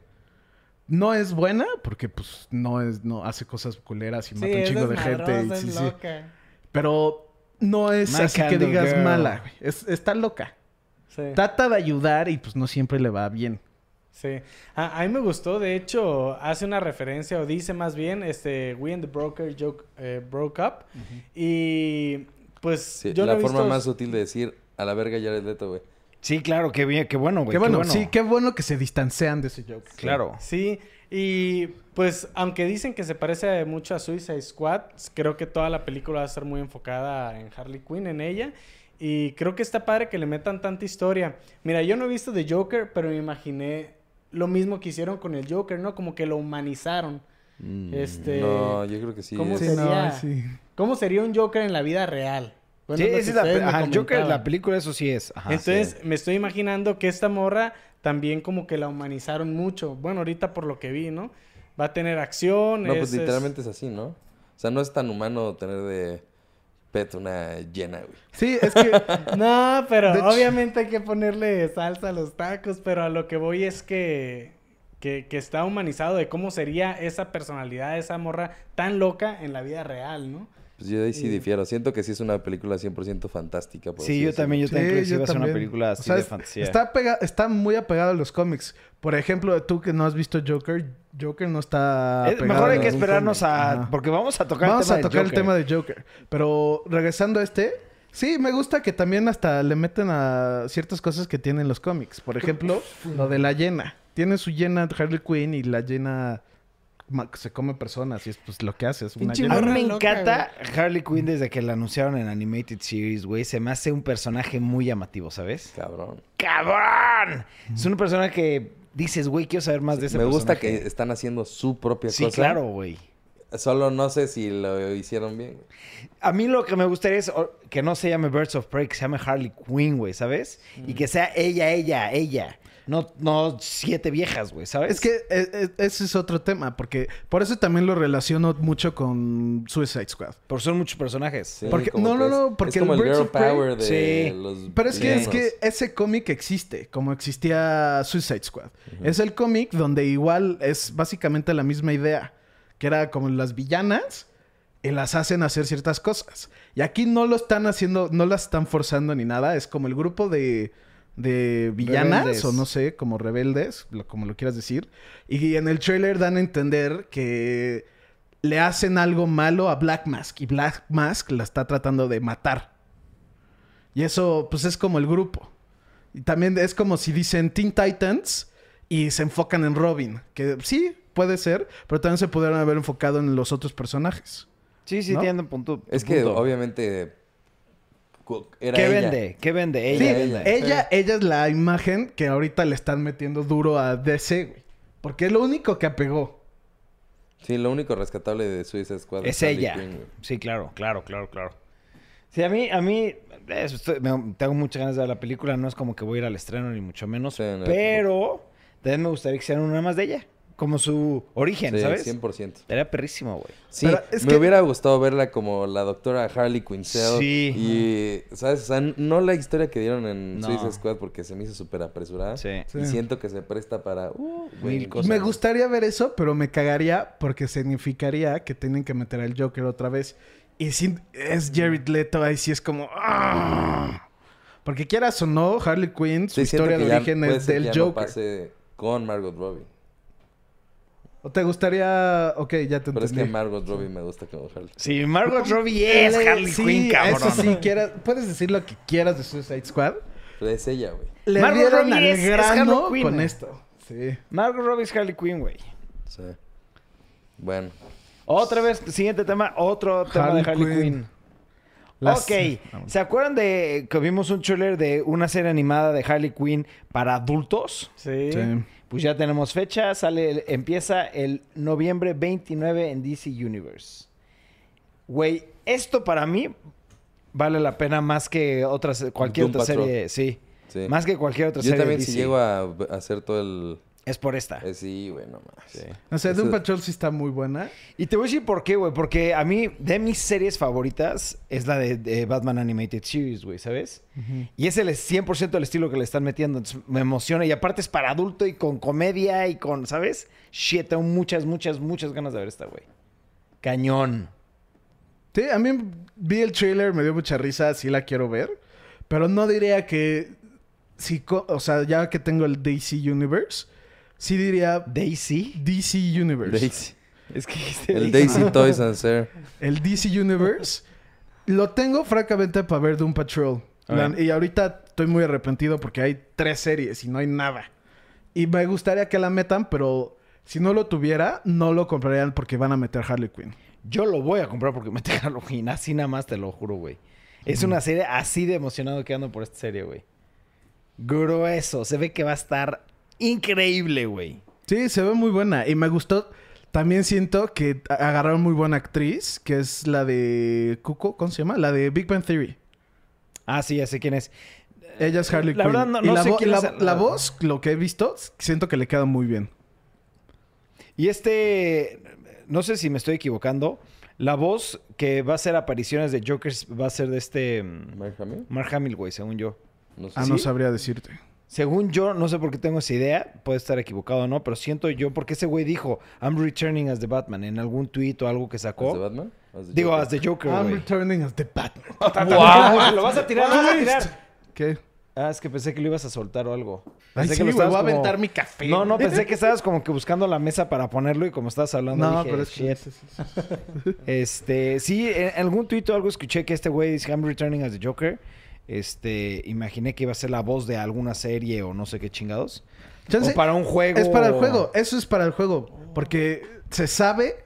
No es buena porque pues no es no hace cosas culeras y mata un es chingo de gente. y sí, es sí. loca. Pero no es My así que digas girl. mala, güey. Es- está loca. Sí. Trata de ayudar y pues no siempre le va bien. Sí. A, a mí me gustó, de hecho, hace una referencia, o dice más bien, este, We and the Broker joke, eh, broke up. Y pues Sí, yo la lo he forma visto- más sutil de decir a la verga Jared Leto, güey. Sí, claro, qué bien, qué bueno, güey. qué, bueno, sí, qué bueno que se distancian de ese joke. Claro. Sí, y pues aunque dicen que se parece mucho a Suicide Squad, creo que toda la película va a ser muy enfocada en Harley Quinn, en ella. Y creo que está padre que le metan tanta historia. Mira, yo no he visto The Joker, pero me imaginé lo mismo que hicieron con el Joker, ¿no? Como que lo humanizaron. Este... Mm, No, yo creo que sí. ¿cómo es- Sí, sería? no, sí. ¿Cómo sería un Joker en la vida real? Bueno, sí, que esa es la, ajá, Joker, la película, eso sí es. Ajá. Entonces, me estoy imaginando que esta morra también como que la humanizaron mucho. Bueno, ahorita por lo que vi, ¿no? Va a tener acción. No, pues es- es- literalmente es así, ¿no? O sea, no es tan humano tener de pet una llena, güey. Sí, es que [LAUGHS] No, pero De obviamente hay que ponerle salsa a los tacos, pero a lo que voy es que, que, que está humanizado de cómo sería esa personalidad, esa morra tan loca en la vida real, ¿no? Pues yo de ahí sí difiero. Siento que sí es una película 100% fantástica. por Sí, yo también, yo también creo que sí yo va a ser una película O así sea, de fantasía. Está, pega- está muy apegado a los cómics. Por ejemplo, tú que no has visto Joker, Joker no está. Es- mejor hay que esperarnos cómic. a... Ajá. Porque vamos a tocar Vamos el tema a tocar de el tema de Joker. Pero regresando a este, sí, me gusta que también hasta le meten a ciertas cosas que tienen los cómics. Por ejemplo, lo de la llena. Tiene su llena Harley Quinn y la llena se come personas y es pues lo que hace. Es una. A mí me loca, encanta Harley Quinn desde que la anunciaron en Animated Series, güey. Se me hace un personaje muy llamativo, ¿sabes? Cabrón. ¡Cabrón! Es una persona que dices, güey, quiero saber más de ese Me gusta personaje. que están haciendo su propia Sí, cosa. claro, güey. Solo no sé si lo hicieron bien. A mí lo que me gustaría es que no se llame Birds of Prey, que se llame Harley Quinn, güey, ¿sabes? Y que sea ella, ella, ella. No, no siete viejas, güey, ¿sabes? Es que eh, eh, ese es otro tema, porque por eso también lo relaciono mucho con Suicide Squad. Por son muchos personajes. Sí, Porque- no, no, no, es- porque es como el girl of Prey- power de Sí. los Pero es que, es que ese cómic existe, como existía Suicide Squad. Es el cómic donde igual es básicamente la misma idea, que era como las villanas y las hacen hacer ciertas cosas. Y aquí no lo están haciendo, no las están forzando ni nada, es como el grupo de, de villanas, Rebeldes. o no sé, como rebeldes, lo- como lo quieras decir. Y en el trailer dan a entender que le hacen algo malo a Black Mask y Black Mask la está tratando de matar. Y eso, pues es como el grupo. Y también es como si dicen Teen Titans y se enfocan en Robin. Que sí, puede ser, pero también se pudieron haber enfocado en los otros personajes. Sí, sí, ¿no? tiene un punto. Es que obviamente era ¿Qué ella. vende? ¿Qué vende? Ella, Sí, ella. ella, ella es la imagen que ahorita le están metiendo duro a DC, güey. Porque es lo único que apegó. Sí, lo único rescatable de Suicide Squad Es Harley ella. Quinn. Sí, claro, claro, claro, claro. Sí, a mí, a mí, eso estoy- me- tengo muchas ganas de ver la película. No es como que voy a ir al estreno, ni mucho menos. Sí, no, pero también me gustaría que hicieran una más de ella. Como su origen, Sí, ¿sabes? 100%. Era perrísimo, güey. Sí, es me que- hubiera gustado verla como la doctora Harley Quinzel. Sí. Y, ¿sabes? O sea, no la historia que dieron en No. Suicide Squad porque se me hizo súper apresurada. Sí. Sí. Y siento que se presta para... Uh, Mil cosas. Me gustaría ver eso, pero me cagaría porque significaría que tienen que meter al Joker otra vez. Y si es Jared Leto, ahí sí es como... ¡ah! Porque quieras o no, Harley Quinn, su Sí, historia de origen es del ya no Joker. pase con Margot Robbie. ¿O te gustaría...? Ok, ya te Pero es que entendí. Margot Robbie me gusta como Harley. Sí, Margot Robbie es Le- Harley sí, Quinn, cabrón. Eso sí, puedes decir lo que quieras de Suicide Squad. Pero es ella, güey. Le Margot dieron Robbie al es- es grano Harley Quinn, con güey. esto. Sí. Margot Robbie es Harley Quinn, güey. Sí. Bueno. Otra vez, siguiente tema, otro tema de Harley Quinn. Quinn. Las- Ok, Vamos. ¿se acuerdan de que vimos un trailer de una serie animada de Harley Quinn para adultos? Sí. Sí. Pues ya tenemos fecha, sale, el- empieza el noviembre 29 en DC Universe. Güey, esto para mí vale la pena más que otras, cualquier Doom otra Patrol. serie, sí. Sí. Más que cualquier otra Yo serie también de si DC. llego a hacer todo el... Es por esta. eh, sí, güey, no más. O sea, Eso- Doom Patrol sí está muy buena. Y te voy a decir por qué, güey. Porque a mí, de mis series favoritas, es la de, de Batman Animated Series, güey, ¿sabes? Y es el 100% el estilo que le están metiendo. Entonces, me emociona. Y aparte es para adulto y con comedia y con, ¿sabes? Shit, tengo muchas, muchas, muchas ganas de ver esta, güey. Cañón. Sí, a mí vi el trailer, me dio mucha risa, sí la quiero ver. Pero no diría que... Si, co- o sea, ya que tengo el DC Universe, sí diría Daisy. DC Universe. Daisy. Es que dijiste El Daisy Toys and Sir. El DC Universe lo tengo francamente para ver Doom Patrol. La- y ahorita estoy muy arrepentido porque hay tres series y no hay nada. Y me gustaría que la metan, pero si no lo tuviera, no lo comprarían porque van a meter Harley Quinn. Yo lo voy a comprar porque me [LAUGHS] tenga Halloween. Así nada más te lo juro, güey. Es una serie así de emocionado que ando por esta serie, güey. Grueso. Se ve que va a estar increíble, güey. Sí, se ve muy buena. Y me gustó. También siento que agarraron muy buena actriz, que es la de Cuco, ¿cómo se llama? La de Big Bang Theory. Ah, sí, ya sé quién es. Ella es Harley La Quinn. verdad, no- y no la, sé vo- quién la- es el- la voz, lo que he visto, siento que le queda muy bien. Y este, no sé si me estoy equivocando, la voz que va a hacer apariciones de Joker va a ser de este mm, ¿Mark Hamill? Mark Hamill, güey, según yo. No sé. Ah, no sabría decirte. Según yo, no sé por qué tengo esa idea, puede estar equivocado o no, pero siento yo, porque ese güey dijo, I'm returning as the Batman, en algún tweet o algo que ¿As sacó. the Batman? ¿As the Digo, Joker? as the Joker, I'm güey. returning as the Batman. [LAUGHS] ¡Wow! ¿Lo vas a tirar? ¿Lo vas a tirar? ¿Qué? Ah, es que pensé que lo ibas a soltar o algo. Ay, Pensé sí, que lo güey, estabas voy a como- aventar mi café. No, no, pensé que [LAUGHS] estabas como que buscando la mesa para ponerlo y como estabas hablando No, dije, pero es que... "Shit". [LAUGHS] Este, sí, en algún tuit o algo escuché que este güey dice I'm returning as the Joker. Este, imaginé que iba a ser la voz de alguna serie o no sé qué chingados. Chance- o para un juego. Es para el juego, eso es para el juego. Porque se sabe,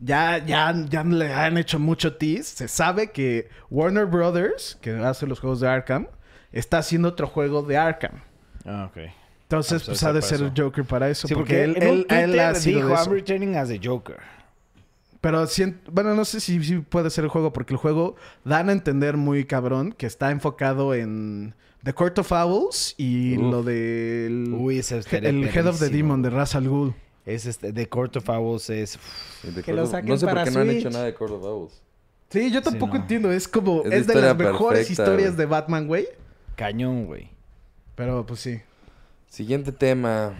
ya, ya, ya le han hecho mucho tease, se sabe que Warner Brothers, que hace los juegos de Arkham, está haciendo otro juego de Arkham. Ah, ok. Entonces, Ah, pues pues ha de ser para Joker para eso. Sí, porque, porque, él, él- él Twitter ha sido dijo de I'm eso. returning as the Joker. Pero bueno, no sé si, si puede ser el juego, porque el juego dan a entender muy cabrón que está enfocado en The Court of Owls y Uf. lo del Uy, ese el Head of the. Demon de Ra's al Ghul. Es este, The Court of Owls es... Que lo saquen No sé por para qué no han hecho nada de Court of Owls. Sí, yo tampoco no. entiendo. Es como. Es de las mejores perfecta, historias de Batman, güey. Cañón, güey. Pero pues sí. Siguiente tema.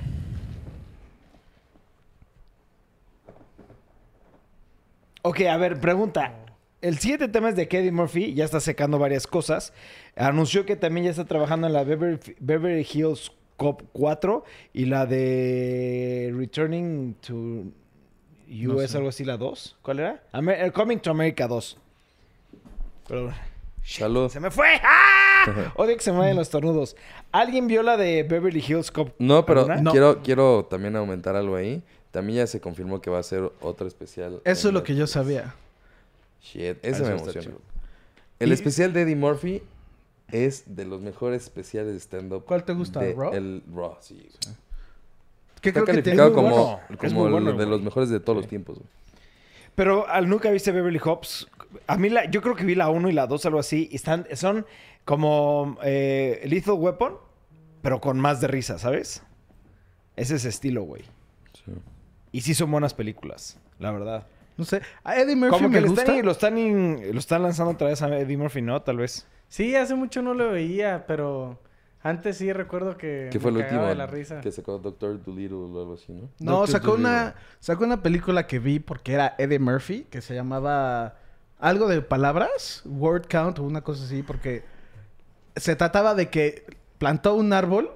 Ok, a ver, pregunta. El siguiente tema es de Eddie Murphy, ya está secando varias cosas. Anunció que también ya está trabajando en la Beverly, Beverly Hills Cop 4 y la de Returning to US, sé. algo así, la 2. ¿Cuál era? Amer- Coming to America 2. Pero Salud. se me fue. ¡Ah! [LAUGHS] Odio que se me vayan los tornudos. ¿Alguien vio la de Beverly Hills Cop? No, pero ¿Alguna? No. quiero, quiero también aumentar algo ahí. También ya se confirmó que va a ser otro especial. Eso es lo que yo sabía. Shit, ese Eso me emociona. El Y- especial de Eddie Murphy es de los mejores especiales de stand-up. ¿Cuál te gusta, de Raw? El Raw, sí. ¿Qué Está creo que calificado tiene? muy como, bueno. Es como muy el bueno, de los mejores de todos los tiempos. güey. Pero al nunca viste Beverly Hops. A mí la, yo creo que vi la 1 y la 2, algo así. Y están, son como eh, Lethal Weapon, pero con más de risa, ¿sabes? Ese es ese estilo, güey. Sí. Y sí son buenas películas, la verdad. No sé. A Eddie Murphy Como que me le gusta. están, lo, están in- lo están lanzando otra vez a Eddie Murphy, ¿no? Tal vez. Sí, hace mucho no lo veía, pero antes sí recuerdo que ¿Qué fue el último? de la risa. Que sacó Doctor Dolittle o algo así, ¿no? No, Doctor sacó Dolittle. una, sacó una película que vi porque era Eddie Murphy, que se llamaba algo de palabras, word count o una cosa así, porque se trataba de que plantó un árbol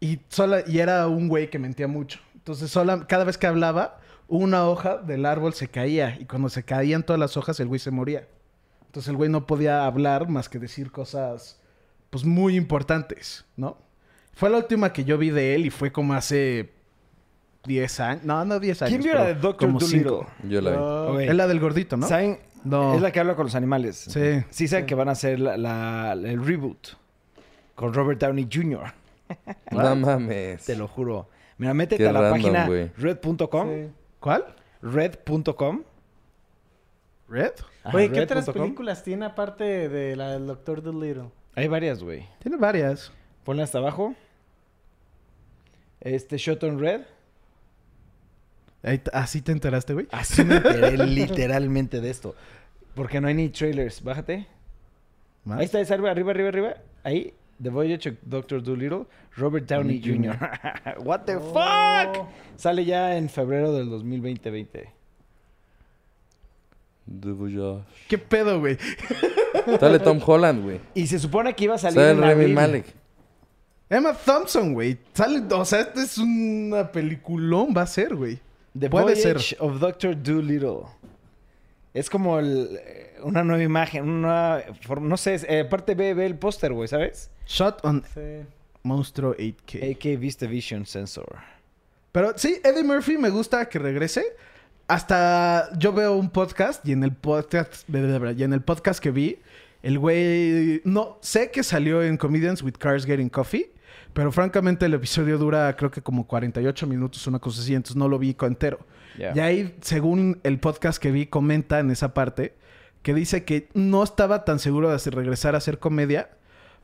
y, sola, y era un güey que mentía mucho. Entonces, sola, cada vez que hablaba, una hoja del árbol se caía y cuando se caían todas las hojas, el güey se moría. Entonces, el güey no podía hablar más que decir cosas, pues, muy importantes, ¿no? Fue la última que yo vi de él y fue como hace 10 años. No, no 10 años. ¿Quién vio la de Doctor Dolittle? Yo la vi. Oh. Es la del gordito, ¿no? ¿Saben? No. Es la que habla con los animales. Sí. Sí, saben que van a hacer la, la- el reboot con Robert Downey Jr. [LAUGHS] No mames. Te lo juro. Mira, métete Qué a la random, página red.com. sí. ¿Cuál? Red.com. ¿Red? Ajá, Oye, ¿qué otras películas tiene aparte de la del Doctor Dolittle? Hay varias, güey. Tiene varias. Ponle hasta abajo. Este Shot on Red. Ahí así te enteraste, güey. Así me enteré [LAUGHS] literalmente de esto. Porque no hay ni trailers. Bájate. ¿Más? Ahí está, es arriba, arriba, arriba, arriba. Ahí. The Voyage of Dr. Dolittle. Robert Downey Jr. [LAUGHS] What the Oh. fuck? Sale ya en febrero del 2020. The Voyage. ¿Qué pedo, güey? [LAUGHS] Sale Tom Holland, güey. Y se supone que iba a salir Sale Remy. Malek. Emma Thompson, güey. Sale, o sea, esta es una peliculón, va a ser, güey. The Puede Voyage ser. of Dr. Dolittle. Es como el, eh, una nueva imagen, una forma, no sé, es- eh, aparte ve, ve el póster, güey, ¿sabes? Shot on Sí. Monstruo 8K. AK Vista Vision Sensor. Pero sí, Eddie Murphy me gusta que regrese. Hasta yo veo un podcast y en el podcast y en el podcast que vi, el güey no sé que salió en Comedians with Cars Getting Coffee, pero francamente el episodio dura creo que como 48 minutos, una cosa así, entonces no lo vi entero. Y ahí, según el podcast que vi, comenta en esa parte que dice que no estaba tan seguro de regresar a hacer comedia.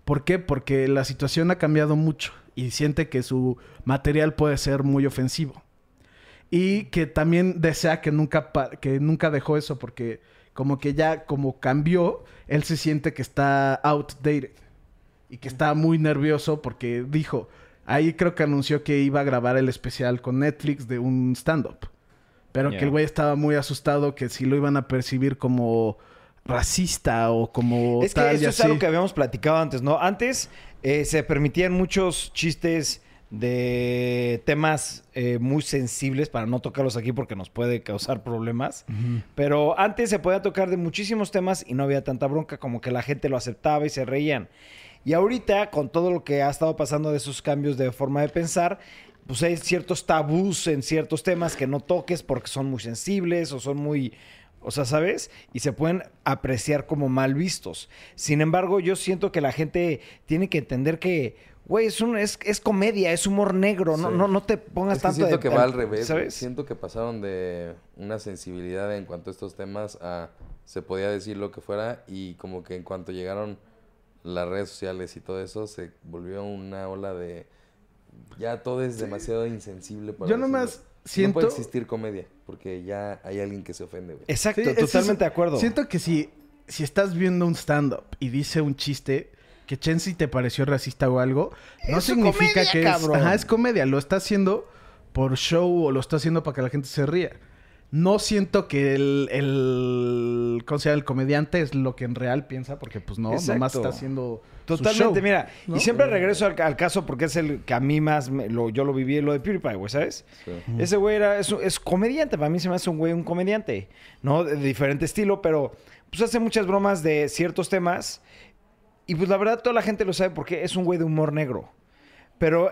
¿Por qué? Porque la situación ha cambiado mucho y siente que su material puede ser muy ofensivo. Y que también desea que nunca, que nunca dejó eso porque como que ya como cambió, él se siente que está outdated. Y que está muy nervioso porque dijo, ahí creo que anunció que iba a grabar el especial con Netflix de un stand-up. Pero que el güey estaba muy asustado que si lo iban a percibir como racista o como Es que tal y eso es así. algo que habíamos platicado antes, ¿no? Antes eh, se permitían muchos chistes de temas eh, muy sensibles para no tocarlos aquí porque nos puede causar problemas. Pero antes se podía tocar de muchísimos temas y no había tanta bronca como que la gente lo aceptaba y se reían. Y ahorita, con todo lo que ha estado pasando de esos cambios de forma de pensar, pues hay ciertos tabús en ciertos temas que no toques porque son muy sensibles o son muy... O sea, ¿sabes? Y se pueden apreciar como mal vistos. Sin embargo, yo siento que la gente tiene que entender que, güey, es, un, es, es comedia, es humor negro. No, Sí. no, no te pongas Es que tanto siento de- que va al revés. Siento que pasaron de una sensibilidad en cuanto a estos temas a se podía decir lo que fuera y como que en cuanto llegaron las redes sociales y todo eso se volvió una ola de ya todo es demasiado insensible para Yo nomás decirlo. siento... no puede existir comedia porque ya hay alguien que se ofende, güey. Exacto, Sí, totalmente es- de acuerdo. Siento que si, si estás viendo un stand-up y dice un chiste que Chensi te pareció racista o algo, no Es significa comedia, que es... cabrón. Ajá, es comedia. Lo está haciendo por show o lo está haciendo para que la gente se ría. No siento que el, el, ¿cómo se llama? el comediante es lo que en real piensa, porque pues no, nomás Exacto. está haciendo su Totalmente, show, mira. ¿no? Y siempre regreso al, al caso porque es el que a mí más, me- lo, yo lo viví, lo de PewDiePie, güey, ¿sabes? Sí. Ese güey era, es, es comediante, para mí se me hace un güey un comediante, ¿no? De diferente estilo, pero pues hace muchas bromas de ciertos temas y pues la verdad toda la gente lo sabe porque es un güey de humor negro. Pero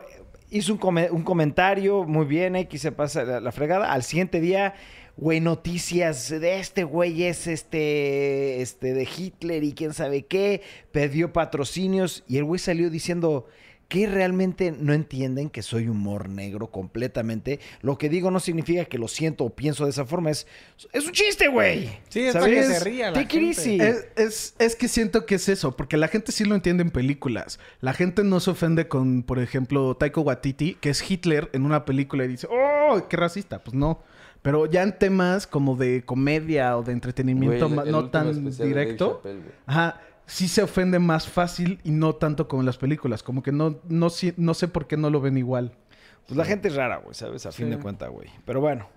hizo un, come- un comentario muy bien, X se pasa la, la fregada. Al siguiente día, güey, noticias de este güey es este, este de Hitler y quién sabe qué, perdió patrocinios y el güey salió diciendo que realmente no entienden que soy humor negro completamente. Lo que digo no significa que lo siento o pienso de esa forma, es, es un chiste, güey. Sí, es para que se ría la Take it gente. easy. Es, es, es que siento que es eso, porque la gente sí lo entiende en películas. La gente no se ofende con, por ejemplo, Taiko Waititi, que es Hitler en una película y dice, ¡oh, qué racista! Pues no. Pero ya en temas como de comedia o de entretenimiento Güey, ma- el- el no tan directo, Chappelle, güey. ajá, sí se ofende más fácil y no tanto como en las películas. Como que no, no, si- no sé por qué no lo ven igual. Pues la gente es rara, güey, ¿sabes? A fin de cuentas, güey. Pero bueno,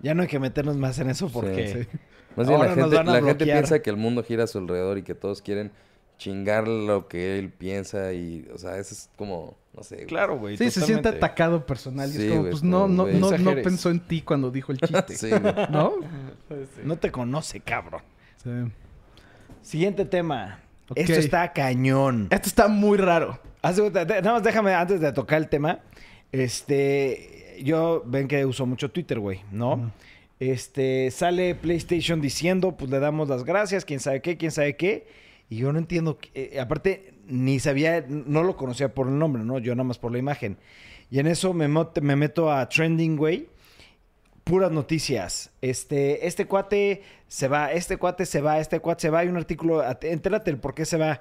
ya no hay que meternos más en eso porque... Sí. Más bien Ahora la gente, la gente piensa que el mundo gira a su alrededor y que todos quieren chingar lo que él piensa y, o sea, eso es como, no sé. güey. Claro, güey. Sí, se siente atacado personal. Y Sí, es como, güey, pues es no, no, no, no pensó en ti cuando dijo el [LAUGHS] chiste. Sí, güey. ¿No? Pues [LAUGHS] sí. No te conoce, cabrón. Sí. Siguiente tema. Esto está cañón. Esto está muy raro. Nada más déjame, antes de tocar el tema, este, yo ven que uso mucho Twitter, güey, ¿no? Este, sale PlayStation diciendo, pues le damos las gracias, quién sabe qué, quién sabe qué, y yo no entiendo, qué- eh, aparte, ni sabía, no lo conocía por el nombre, ¿no? Yo nada más por la imagen. Y en eso me, me meto a Trending, güey, puras noticias. Este, este cuate se va, este cuate se va, este cuate se va. Hay un artículo, at- entérate el por qué se va.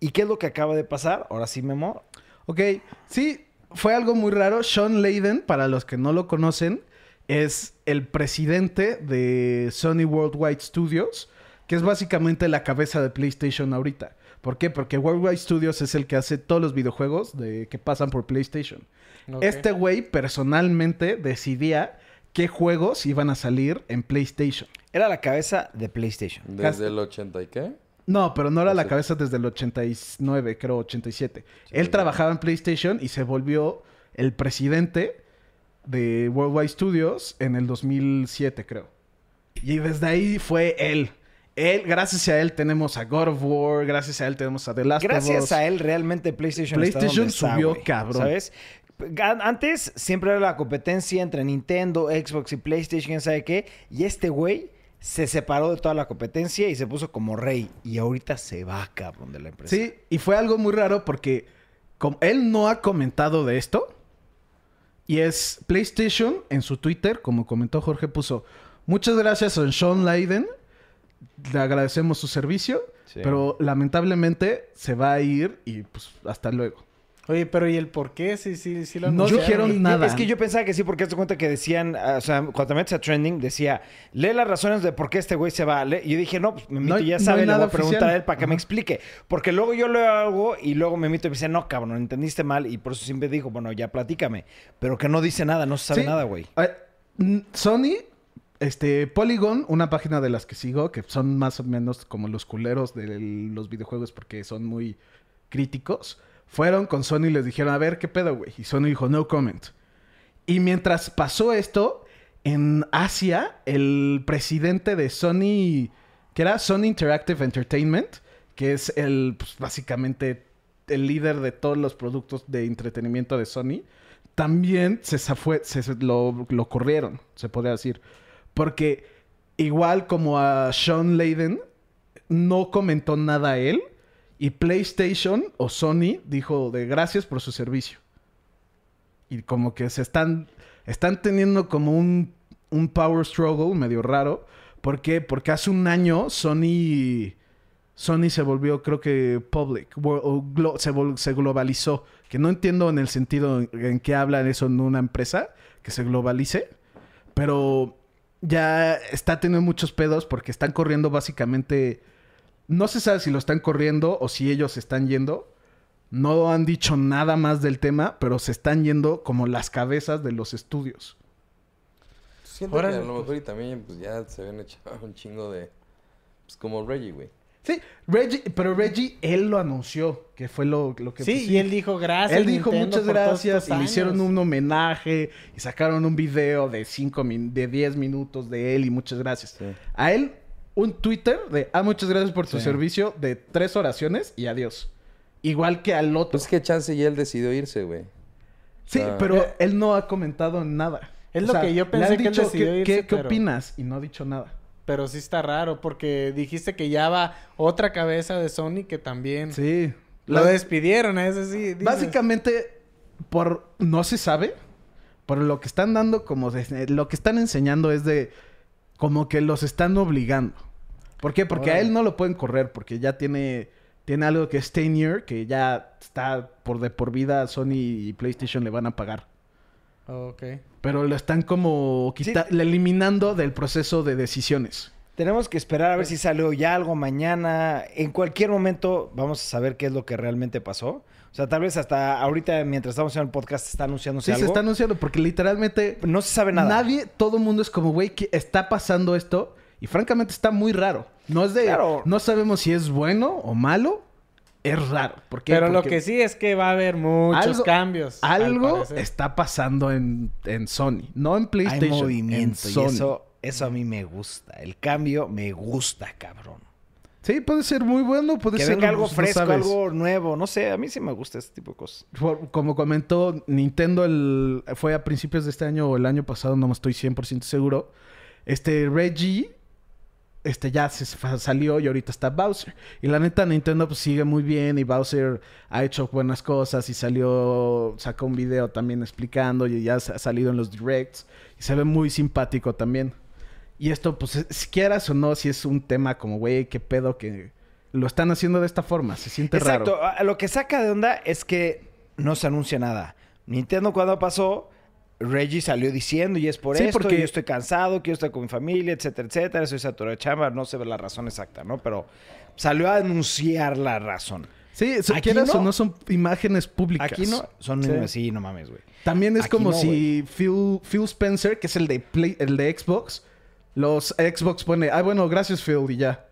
¿Y qué es lo que acaba de pasar? Ahora sí, Memo. Ok, sí, fue algo muy raro. Sean Layden, para los que no lo conocen, es el presidente de Sony Worldwide Studios, que es básicamente la cabeza de PlayStation ahorita. ¿Por qué? Porque Worldwide Studios es el que hace todos los videojuegos de, que pasan por PlayStation. Este güey personalmente decidía qué juegos iban a salir en PlayStation. Era la cabeza de PlayStation. Desde el 80 y qué? No, pero no era la cabeza desde el 89, creo 87. Sí, Él sí. trabajaba en PlayStation y se volvió el presidente de Worldwide Studios en el 2007, creo. Y desde ahí fue él. Él, gracias a él tenemos a God of War, gracias a él tenemos a The Last of Us. Gracias a él, realmente PlayStation, está PlayStation donde subió cabrón. ¿Sabes? Antes siempre era la competencia entre Nintendo, Xbox y PlayStation, quién sabe qué. Y este güey se separó de toda la competencia y se puso como rey. Y ahorita se va, cabrón, de la empresa. Sí, y fue algo muy raro porque como él no ha comentado de esto. Y es PlayStation en su Twitter, como comentó Jorge, puso muchas gracias a Sean Layden. Le agradecemos su servicio, Sí. pero lamentablemente se va a ir y pues hasta luego. Oye, pero ¿y el por qué? Sí, sí, sí lo No dijeron nada. Es que yo pensaba que sí, porque te cuenta que decían, ah, o sea, cuando te metes a trending, decía, lee las razones de por qué este güey se va. Y yo dije, no, pues me No ya no sabe, hay le voy a preguntar oficial. a él para que me explique. Porque luego yo leo algo y luego me meto y me dice, no, cabrón, entendiste mal. Y por eso siempre dijo, bueno, ya platícame. Pero que no dice nada, no se sabe Sí. nada, güey. Eh, Sony, este, Polygon, una página de las que sigo, que son más o menos como los culeros de los videojuegos porque son muy críticos, fueron con Sony y les dijeron, a ver, ¿qué pedo, güey? Y Sony dijo, no comment. Y mientras pasó esto, en Asia, el presidente de Sony, que era Sony Interactive Entertainment, que es el, pues, básicamente el líder de todos los productos de entretenimiento de Sony, también se, se- se- lo, lo corrieron, se podría decir. Porque igual como a Sean Layden, no comentó nada él. Y PlayStation o Sony dijo de gracias por su servicio. Y como que se están, están teniendo como un, un power struggle medio raro. ¿Por qué? Porque hace un año Sony, Sony se volvió, creo que, public. se, vol- se globalizó. Que no entiendo en el sentido en, en que hablan eso en una empresa, que se globalice. Pero ya está teniendo muchos pedos porque están corriendo básicamente... No se sabe si lo están corriendo o si ellos están yendo. No han dicho nada más del tema, pero se están yendo como las cabezas de los estudios. Siento Órale, que a lo pues. mejor y también pues ya se habían echado un chingo de... Pues como Reggie, güey. Sí, Reggie, pero Reggie, él lo anunció, que fue lo, lo que... Sí, pues, y él dijo gracias. Él dijo Nintendo, muchas gracias y le hicieron años". un homenaje y sacaron un video de cinco min- de 10 minutos de él y muchas gracias. Sí. A él un Twitter de ah muchas gracias por tu Sí. servicio de tres oraciones y adiós. Igual que al otro. Pues es que Chance y él decidió irse, güey. sí, sea, pero él no ha comentado nada. Es lo que yo le pensé han que él dicho, decidió ¿qué, irse, qué- qué pero- opinas? Y no ha dicho nada. Pero sí está raro porque dijiste que ya va otra cabeza de Sony que también Sí. lo La- despidieron, a ese sí. dices. Básicamente, por no se sabe, por lo que están dando, como de- lo que están enseñando es de como que los están obligando. ¿Por qué? Porque a él no lo pueden correr, porque ya tiene, tiene algo que es tenure, que ya está por de por vida Sony y PlayStation le van a pagar. Ok. Pero lo están como quita- eliminando del proceso de decisiones. Tenemos que esperar a ver si salió ya algo mañana. En cualquier momento vamos a saber qué es lo que realmente pasó. O sea, tal vez hasta ahorita, mientras estamos haciendo el podcast, se está anunciándose Sí, algo. se está anunciando, porque literalmente No se sabe nada. Nadie, todo el mundo es como, güey, que está pasando esto. Y francamente está muy raro. No es de. Claro. No sabemos si es bueno o malo. Es raro. ¿Por qué? Pero lo que sí es que va a haber muchos Algo- cambios. al Algo está pasando en, en Sony. No en Hay PlayStation. movimiento en y Sony. eso, eso a mí me gusta. El cambio me gusta, cabrón. Sí, puede ser muy bueno. Puede Que ser venga algo no fresco, algo nuevo. No sé, a mí sí me gusta este tipo de cosas. Como comentó Nintendo, el, fue a principios de este año o el año pasado, no me estoy 100% seguro. Este Reggie este ya se salió y ahorita está Bowser. Y la neta, Nintendo pues, sigue muy bien y Bowser ha hecho buenas cosas y salió, sacó un video también explicando y ya ha salido en los directs y se ve muy simpático también. Y esto, pues, si quieras o no, si es un tema como, güey, qué pedo que lo están haciendo de esta forma, se siente Exacto. raro. A- Lo que saca de onda es que no se anuncia nada. Nintendo cuando pasó, Reggie salió diciendo y es por Sí, esto, porque- yo estoy cansado, quiero estar con mi familia, etcétera, etcétera. Estoy saturado de chamba, no sé la razón exacta, ¿no? Pero salió a anunciar la razón. Sí, Aquí no. o no son imágenes públicas. Aquí no, son Sí. sí, no mames, güey. También es Aquí como no, si Phil, Phil Spencer, que es el de Play- el de Xbox, los Xbox pone, ay bueno, gracias Phil y ya.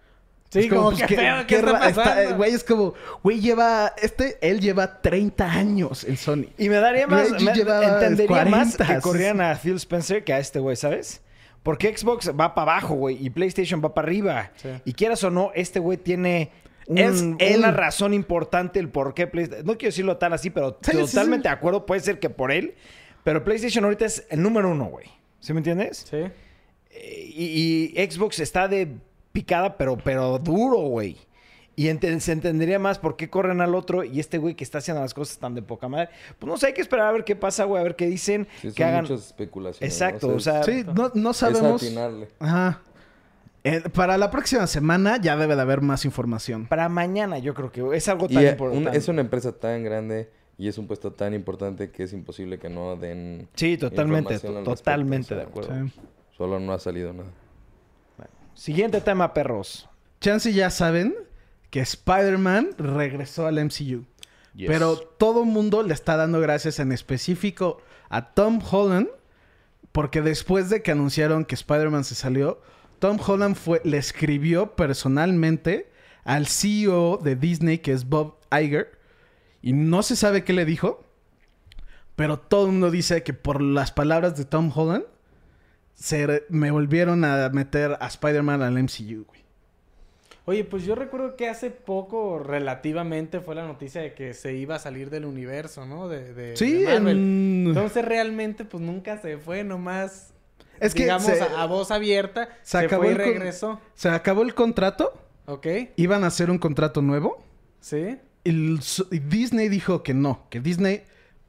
Sí, Es como, pues, que qué- feo, qué ¿qué está eh, Güey, es como, güey, lleva, este, él lleva 30 años en Sony. Y me daría más, me- entendería más 40, que corrieran a Phil Spencer que a este güey, ¿sabes? Porque Xbox va para abajo, güey, y PlayStation va para arriba. Sí. Y quieras o no, este güey tiene un- Es él. una razón importante el por qué PlayStation... No quiero decirlo tan así, pero Sí, totalmente sí. de acuerdo. Puede ser que por él. Pero PlayStation ahorita es el número uno, güey. ¿Sí me entiendes? Sí. Eh, Y, y Xbox está de picada, pero, pero duro, güey. Y se entendería más por qué corren al otro y este güey que está haciendo las cosas tan de poca madre. Pues no sé, hay que esperar a ver qué pasa, güey, a ver qué dicen. Sí, son que hagan. muchas especulaciones. Exacto, ¿no? o sea, Sí, no, no es sabemos. atinarle. Ajá. Eh, para la próxima semana ya debe de haber más información. para mañana yo creo que es algo tan importante. un- es una empresa tan grande Y es un puesto tan importante que es imposible que no den Sí, totalmente, totalmente de respecto, o acuerdo. Sí. Solo no ha salido nada. Siguiente tema, perros. Chance ya saben que Spider-Man regresó al MCU. Pero todo el mundo le está dando gracias en específico a Tom Holland. Porque después de que anunciaron que Spider-Man se salió, Tom Holland fue, le escribió personalmente al CEO de Disney, que es Bob Iger. Y no se sabe qué le dijo. Pero todo el mundo dice que por las palabras de Tom Holland, se me volvieron a meter a Spider-Man al MCU, güey. Oye, pues yo recuerdo que hace poco, relativamente, fue la noticia de que se iba a salir del universo, ¿no? De, de- Sí, de Marvel. en- Entonces realmente, pues nunca se fue, nomás. Es que digamos, se- a, a voz abierta, se se, acabó fue y con- regresó. Se acabó el contrato, ¿Ok? iban a hacer un contrato nuevo. ¿Sí? Y Disney dijo que no, que Disney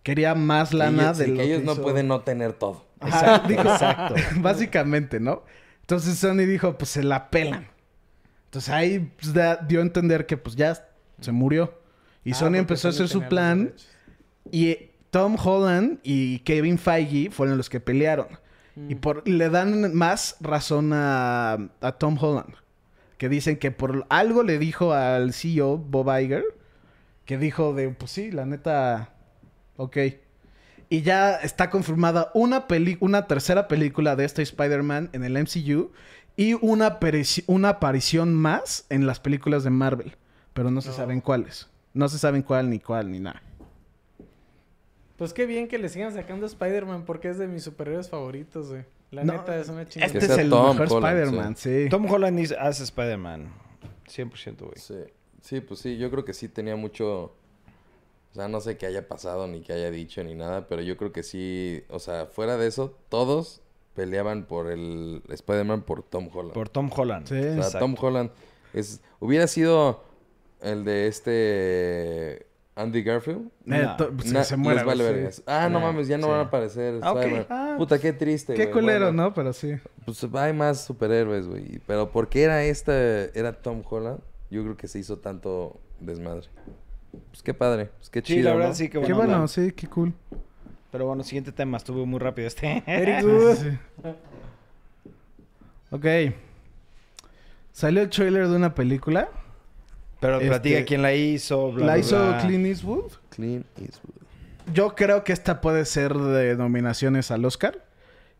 quería más Que lana ellos, de sí, lo que ellos no hizo- pueden no tener todo. Ajá, dijo- exacto. [LAUGHS] básicamente, ¿no? Entonces Sony dijo, pues se la pelan. Entonces ahí pues, da- dio a entender que pues ya se murió. Y Ah, Sony empezó a hacer su plan. Y Tom Holland y Kevin Feige fueron los que pelearon. Mm. Y por, le dan más razón a, a Tom Holland. Que dicen que por algo le dijo al CEO, Bob Iger, que dijo de, pues sí, la neta, ok. Y ya está confirmada una, peli una tercera película de este Spider-Man en el MCU y una, aparici- una aparición más en las películas de Marvel. Pero no se No. saben cuáles. No se saben cuál ni cuál ni nada. Pues qué bien que le sigan sacando Spider-Man porque es de mis superhéroes favoritos, güey. La No, neta es una chingada. Este es el Tom mejor Spider-Man, sí. Tom Holland hace Spider-Man. 100%, güey. Sí. sí, pues sí, yo creo que sí tenía mucho... O sea, no sé qué haya pasado, ni qué haya dicho, ni nada, pero yo creo que sí... O sea, fuera de eso, todos peleaban por el Spider-Man por Tom Holland. Por Tom Holland. Sí. O sea, Exacto. Tom Holland es... Hubiera sido el de este... Andy Garfield. Eh, No. pues, Na- se muere. les vale güey, vergas. sí. Ah, no mames, ya no sí. van a aparecer Ah. Ah. Puta, qué triste, Qué culero, Bueno, ¿no? Pero sí. Pues hay más superhéroes, güey. Pero porque era esta, era Tom Holland, yo creo que se hizo tanto desmadre. Pues qué padre, pues qué Sí, chido, la verdad ¿no? sí Qué bueno. bueno, hablar. sí, qué cool. Pero bueno, siguiente tema. Estuvo muy rápido este. [LAUGHS] Very good. [LAUGHS] Sí. Ok. Salió el trailer de una película. Pero Este, platica quién la hizo. bla, la bla, hizo bla. Clint Eastwood. Clint Eastwood. Yo creo que esta puede ser de nominaciones al Oscar.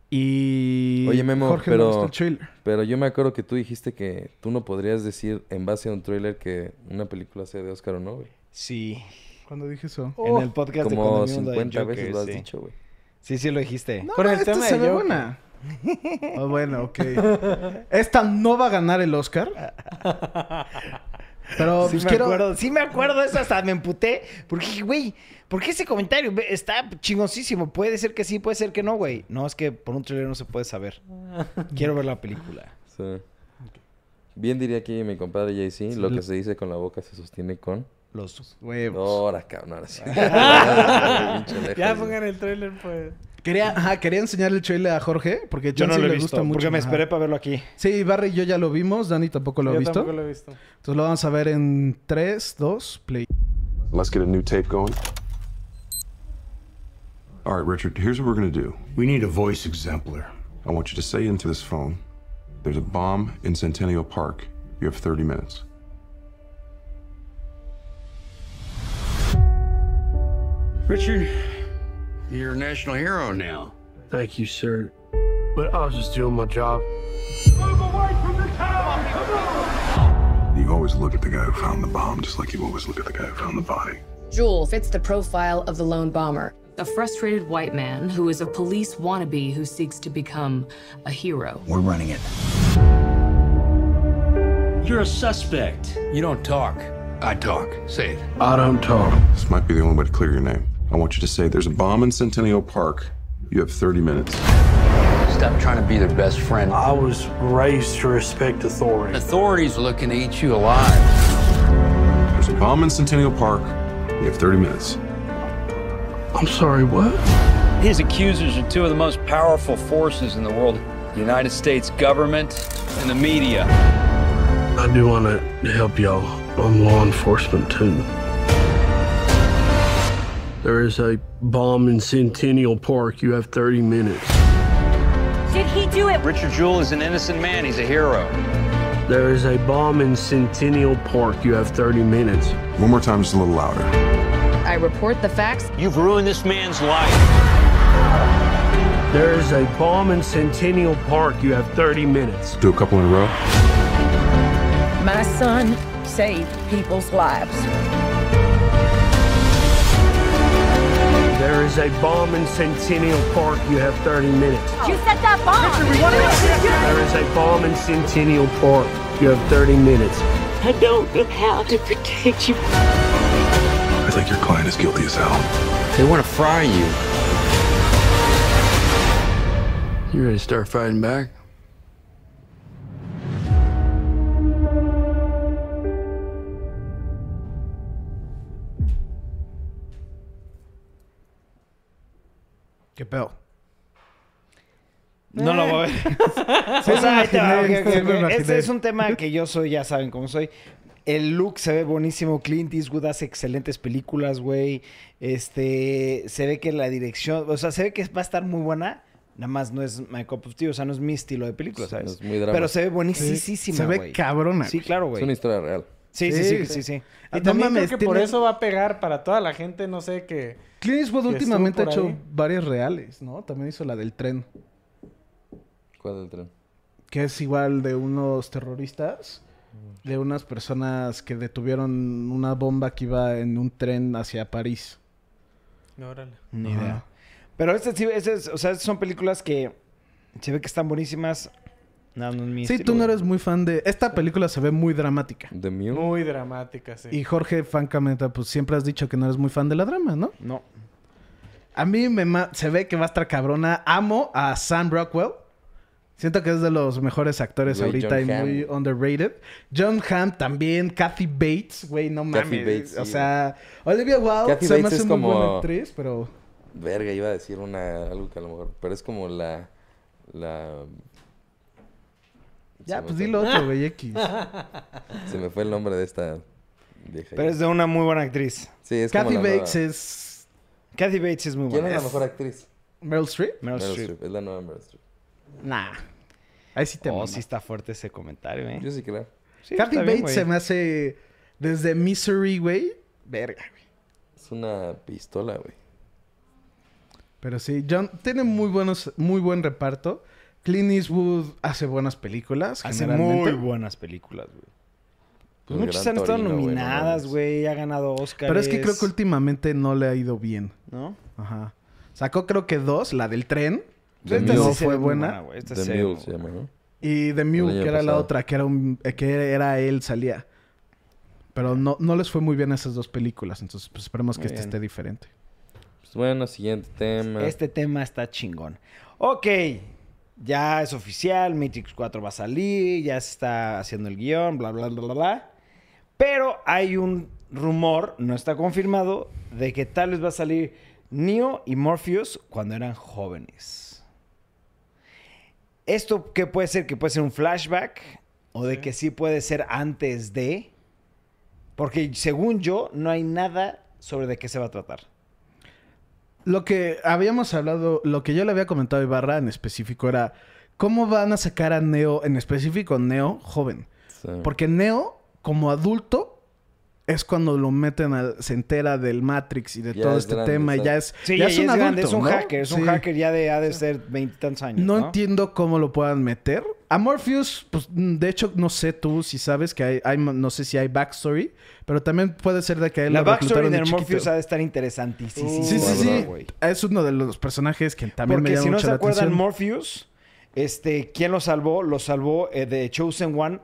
Y. Oye, Memo, Jorge pero- el trailer. Pero yo me acuerdo que tú dijiste que tú no podrías decir en base a un tráiler que una película sea de Oscar o no, güey. Sí. ¿Cuándo dije eso? En el podcast de Como cuando vimos la de 50 Joker, veces lo has sí. dicho, güey. Sí, sí lo dijiste. No, Por el esta tema se de ve Joker. buena. Oh, bueno, ok. Esta no va a ganar el Oscar. Pero sí pues, me quiero. acuerdo, sí me acuerdo de eso, hasta me emputé. Porque, dije, güey, ¿por qué ese comentario Ve, está chingoncísimo? Puede ser que sí, puede ser que no, güey. No, es que por un trailer no se puede saber. Quiero ver la película. Sí. Bien diría aquí mi compadre JC, lo que se dice con la boca se sostiene con... Los... Huevos. Ahora, cabrón, ahora sí. [LAUGHS] [LAUGHS] Ya pongan el trailer, pues. Quería, ajá, quería enseñar el trailer a Jorge. Porque Yo no lo he le visto, gusta mucho. porque me ajá. esperé para verlo aquí. Sí, Barry y yo ya lo vimos. Dani tampoco lo ha Yo visto. tampoco lo he visto. Entonces lo vamos a ver en 3, 2, play. Let's get a new tape going. All right, Richard, here's what we're going to do. We need a voice exemplar. I want you to say into this phone there's a bomb in Centennial Park. You have 30 minutes. Richard, you're a national hero now. Thank you, sir. But I was just doing my job. You always look at the guy who found the bomb, just like you always look at the guy who found the body. Jewel fits the profile of the lone bomber. A frustrated white man who is a police wannabe who seeks to become a hero. We're running it. You're a suspect. You don't talk. I talk. Say it. I don't talk. This might be the only way to clear your name. I want you to say there's a bomb in Centennial Park. You have 30 minutes. Stop trying to be their best friend. I was raised to respect authority. Authorities are looking to eat you alive. There's a bomb in Centennial Park. You have 30 minutes. I'm sorry, what? His accusers are two of the most powerful forces in the world the United States government and the media. I do want to help y'all. I'm law enforcement too. There is a bomb in Centennial Park. You have 30 minutes. Did he do it? Richard Jewell is an innocent man. He's a hero. There is a bomb in Centennial Park. You have 30 minutes. One more time, just a little louder. I report the facts. You've ruined this man's life. There is a bomb in Centennial Park. You have 30 minutes. Do a couple in a row. My son saved people's lives. Is a bomb in Centennial Park. You have 30 minutes. You set that bomb. There is a bomb in Centennial Park. You have 30 minutes. I don't know how to protect you. I think your client is guilty as hell. They want to fry you. You ready to start fighting back? ¿Qué pedo? No lo voy a ver. Sí, [LAUGHS] O sea, ahí te va, sí. Este es un tema que yo soy, ya saben cómo soy. El look se ve buenísimo. Clint Eastwood hace excelentes películas, güey. Este, se ve que la dirección, o sea, se ve que va a estar muy buena. Nada más no es my cup of tea, o sea, no es mi estilo de película, Sí, ¿sabes? no es muy drama. Pero se ve buenísima, Se ve cabrona. Sí, claro, güey. Es una historia real. Sí, sí, sí, sí, sí. Y no también mames, creo que por eso va a pegar para toda la gente, no sé, que... Clint Eastwood que últimamente ha hecho varias reales, ¿no? También hizo la del tren, ¿Cuál del tren? que es igual de unos terroristas, de unas personas que detuvieron una bomba que iba en un tren hacia París. Órale. Ni idea. Pero este sí, este es- o sea, son películas que se ve que están buenísimas. No, no es mi Sí, estilo, tú no eres muy fan de... Esta película se ve muy dramática. The Mule. Muy dramática, sí. Y Jorge, francamente, pues siempre has dicho que no eres muy fan de la drama, ¿no? No. A mí me ma- se ve que va a estar cabrona. Amo a Sam Rockwell. Siento que es de los mejores actores Güey, ahorita John y Hamm. muy underrated. John Hamm también. Kathy Bates, güey, no Kathy mames. Bates, o sí, sea, Olivia Wilde Kathy se me Bates hace es muy buena como- actriz, pero... Verga, iba a decir una, algo que a lo mejor... Pero es como la... La... Ya, pues dilo otro, güey, [LAUGHS] X. Se me fue el nombre de esta vieja. Pero es de una muy buena actriz. Sí, es como Kathy la Bates nueva- es... Kathy Bates es muy ¿Quién buena. es la mejor actriz? Meryl Streep. Meryl Meryl Streep. Es la nueva Meryl Streep. Nah. Ahí sí te Oh, sí está fuerte ese comentario, ¿eh? Yo sí, claro. Sí, Kathy bien, Bates se me hace... Desde Misery, güey. Verga, güey. Es una pistola, güey. Pero sí, John tiene muy buenos, muy buen reparto. Clint Eastwood hace buenas películas. Hace generalmente. muy buenas películas, güey. Pues El muchas han estado Torino, güey, no nominadas, güey. ha ganado Oscar. Pero es que creo que últimamente no le ha ido bien. ¿No? Ajá. Sacó creo que dos, la del tren. The Esta Mule. sí fue buena. güey. Esta The se ve Mule muy se llama, buena. ¿no? Y The Mule, que era la otra, que era un, que era él, salía. Pero no, no les fue muy bien esas dos películas. Entonces, pues esperemos que este esté diferente. Pues bueno, siguiente tema. Este tema está chingón. Ok. Ya es oficial. Matrix 4 va a salir. Ya se está haciendo el guion. Bla, bla, bla, bla, bla. Pero hay un rumor, no está confirmado, de que tal vez va a salir Neo y Morpheus cuando eran jóvenes. ¿Esto qué puede ser? ¿Que puede ser un flashback? ¿O de que sí puede ser antes de? Porque según yo, no hay nada sobre de qué se va a tratar. Lo que habíamos hablado, lo que yo le había comentado a Ibarra en específico era cómo van a sacar a Neo, en específico Neo joven. Sí. Porque Neo, como adulto, es cuando lo meten a, se entera del Matrix y de Ya todo es este grande, tema. y ya es, Sí, ya ya, es un es adulto, es un ¿no? hacker, es un hacker ya de ha de ser veintitantos años. No, No, entiendo cómo lo puedan meter. A Morpheus, pues de hecho, no sé tú si sabes que hay, hay- no sé si hay backstory, pero también puede ser de que él La lo backstory de. Morpheus ha de estar interesantísimo. Sí, sí, sí. Es uno de los personajes que también me Porque llama si no mucho se la acuerdan, atención. Morpheus, este, ¿quién lo salvó? Lo salvó eh, de Chosen One.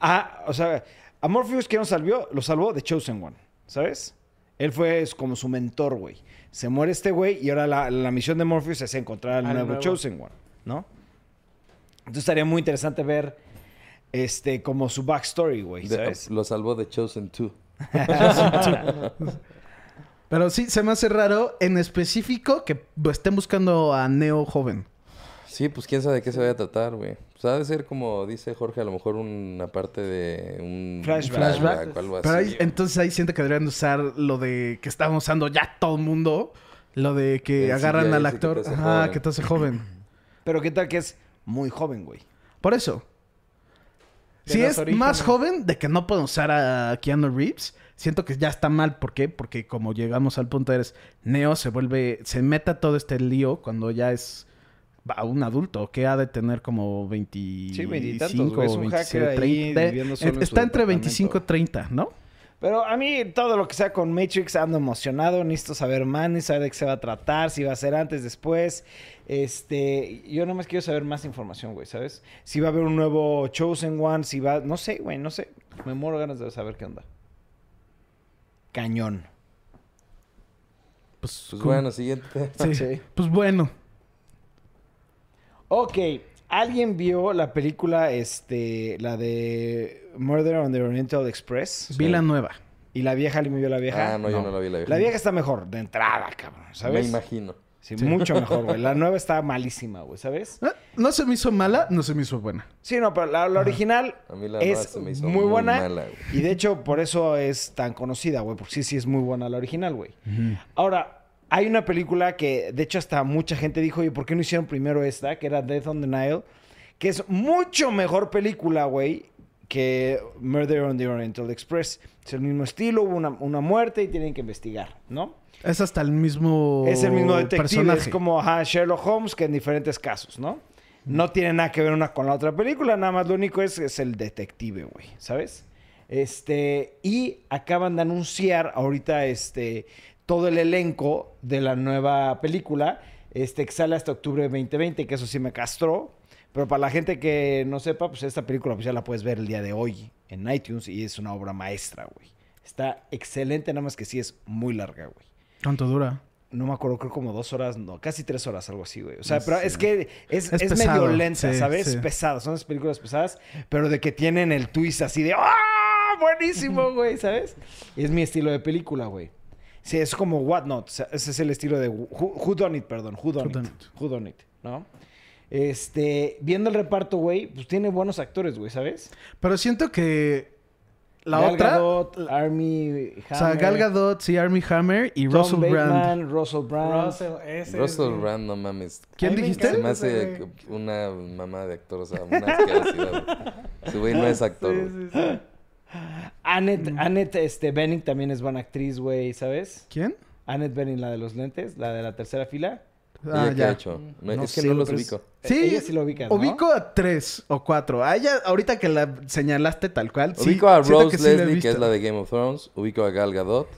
Ah, o sea, a Morpheus, ¿quién lo salvó? Lo salvó de Chosen One, ¿sabes? Él fue es como su mentor, güey. Se muere este güey y ahora la, la misión de Morpheus es encontrar al Al nuevo, nuevo. Chosen One, ¿no? Entonces estaría muy interesante ver este como su backstory, güey, lo salvó de Chosen 2. [LAUGHS] Pero sí, se me hace raro en específico que estén buscando a Neo joven. Sí, pues quién sabe de qué se vaya a tratar, güey. Pues ha de ser como dice Jorge, a lo mejor una parte de un Flashback. flashback o algo Pero así. ahí- entonces ahí siento que deberían usar lo de que estamos usando ya todo el mundo. Lo de que agarran al que actor. hace Ajá, joven. que te hace joven. [CLEARS THROAT] Pero qué tal que es muy joven, güey. Por eso. De Si es orígenes. más joven de que no pueden usar a Keanu Reeves, siento que ya está mal. ¿Por qué? Porque como llegamos al punto eres Neo se vuelve, se mete a todo este lío cuando ya es va, un adulto que ha de tener como 25, Sí, veintitantos, güey. Es un 26, hacker ahí 30. viviendo solo en su está entre departamento. 25 y 30, ¿no? Pero a mí todo lo que sea con Matrix ando emocionado, necesito saber más, ni saber de qué se va a tratar, si va a ser antes, después. Este, yo nomás quiero saber más información, güey, ¿sabes? Si va a haber un nuevo Chosen One, si va, no sé, güey, no sé. Me muero ganas de saber qué onda. Cañón. Pues, Pues bueno, siguiente. Sí. [LAUGHS] Sí. Pues bueno. Ok, ¿alguien vio la película, este, la de Murder on the Oriental Express? Vi la nueva. ¿Y la vieja, alguien vio la vieja? Ah, no, yo no la vi la vieja. La vieja está mejor, de entrada, cabrón, ¿sabes? Me imagino. Sí, mucho mejor, güey. La [LAUGHS] nueva está malísima, güey, ¿sabes? Eh, No se me hizo mala, no se me hizo buena. Sí, no, pero la, la original A mí la nueva es se me hizo muy muy buena. mala, güey. y de hecho, por eso es tan conocida, güey. Porque sí, sí es muy buena la original, güey. Ahora, hay una película que, de hecho, hasta mucha gente dijo, ¿y por qué no hicieron primero esta? Que era Death on the Nile. Que es mucho mejor película, güey, que Murder on the Oriental Express. Es el mismo estilo, hubo una, una muerte y tienen que investigar, ¿no? Es hasta el mismo Es el mismo detective, personaje. es como ajá, Sherlock Holmes que en diferentes casos, ¿no? No tiene nada que ver una con la otra película, nada más lo único es, es el detective, güey, ¿sabes? Este, y acaban de anunciar ahorita este todo el elenco de la nueva película, este que sale hasta octubre de 2020, que eso sí me castró, pero para la gente que no sepa, pues esta película pues ya la puedes ver el día de hoy en iTunes y es una obra maestra, güey. Está excelente, nada más que sí es muy larga, güey ¿Cuánto dura? no me acuerdo, creo como dos horas, no, casi tres horas, algo así, güey. O sea, pero es que es, Es es pesado, medio lenta, sí, ¿sabes? sí. Pesado, son las películas pesadas, pero de que tienen el twist así de ¡Ah! Buenísimo, [LAUGHS] güey, ¿sabes? Es mi estilo de película, güey. Sí, es como What Not. o sea, ese es el estilo de Who, Who Done It, perdón. Who Done, Who it, Done It. Who Done It, ¿no? Este, viendo el reparto, güey, pues tiene buenos actores, güey, ¿sabes? Pero siento que la Gal otra... Gadot, Army o sea, Gal Gadot, sí, Army Hammer y Tom Russell Brand. Russell Brand. Russell, ese Russell es, Brand, no mames. ¿Quién dijiste? Se me hace una mamá de actor, o sea, una asquerosidad. güey. Ese güey no es actor. Sí, sí, sí. Annette, Annette este, Bening también es buena actriz, güey, ¿sabes? ¿Quién? Annette Bening, la de los lentes, la de la tercera fila. Ah, ¿Ella qué ya. ha hecho? No, No es que sé, no los es- ubico. Sí, Ella sí lo ubicas, ¿no? Ubico a tres o cuatro. A ella, ahorita que la señalaste tal cual. sí, Ubico a Rose sí he Leslie, que visto. es la de Game of Thrones. Ubico a Gal Gadot.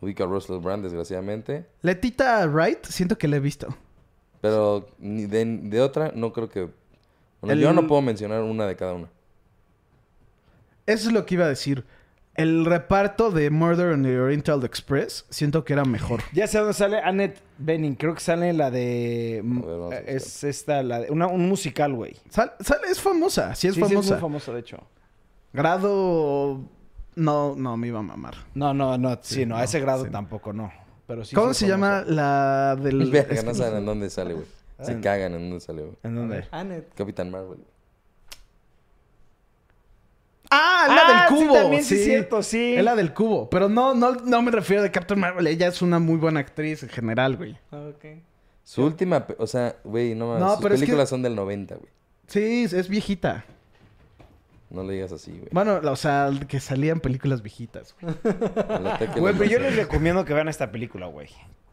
Ubico a Russell Brand, desgraciadamente. Letita Wright, siento que la he visto. Pero ni de, de otra, no creo que... Bueno, El- yo no puedo mencionar una de cada una. Eso es lo que iba a decir. El reparto de Murder on the Oriental Express, siento que era mejor. Ya sé dónde sale Annette Bening. Creo que sale la de... ver, a es esta, la de... Una, un musical, güey. Sal- sale, es famosa, sí es Sí, sí, famosa. muy famosa, de hecho. Grado... No, no, me iba a mamar. No, no, no. Sí, no, a ese grado sí. tampoco, no. Pero sí ¿Cómo se llama famosa. la del... [LAUGHS] Verga, no saben [LAUGHS] en dónde sale, güey. Se Ah. cagan en dónde sale, güey. ¿En dónde? Annette. Capitán Marvel. Ah, la Ah, del sí, cubo. también sí es cierto, sí. Es la del cubo. Pero no, no, no me refiero de Captain Marvel. Ella es una muy buena actriz en general, güey. Ah, Ok. Su última... O sea, güey, no mames. No, sus pero es que- películas son del 90, güey. Sí, es viejita. No le digas así, güey. Bueno, o sea, que salían películas viejitas. güey. [LAUGHS] Pero yo les recomiendo que vean esta película, güey.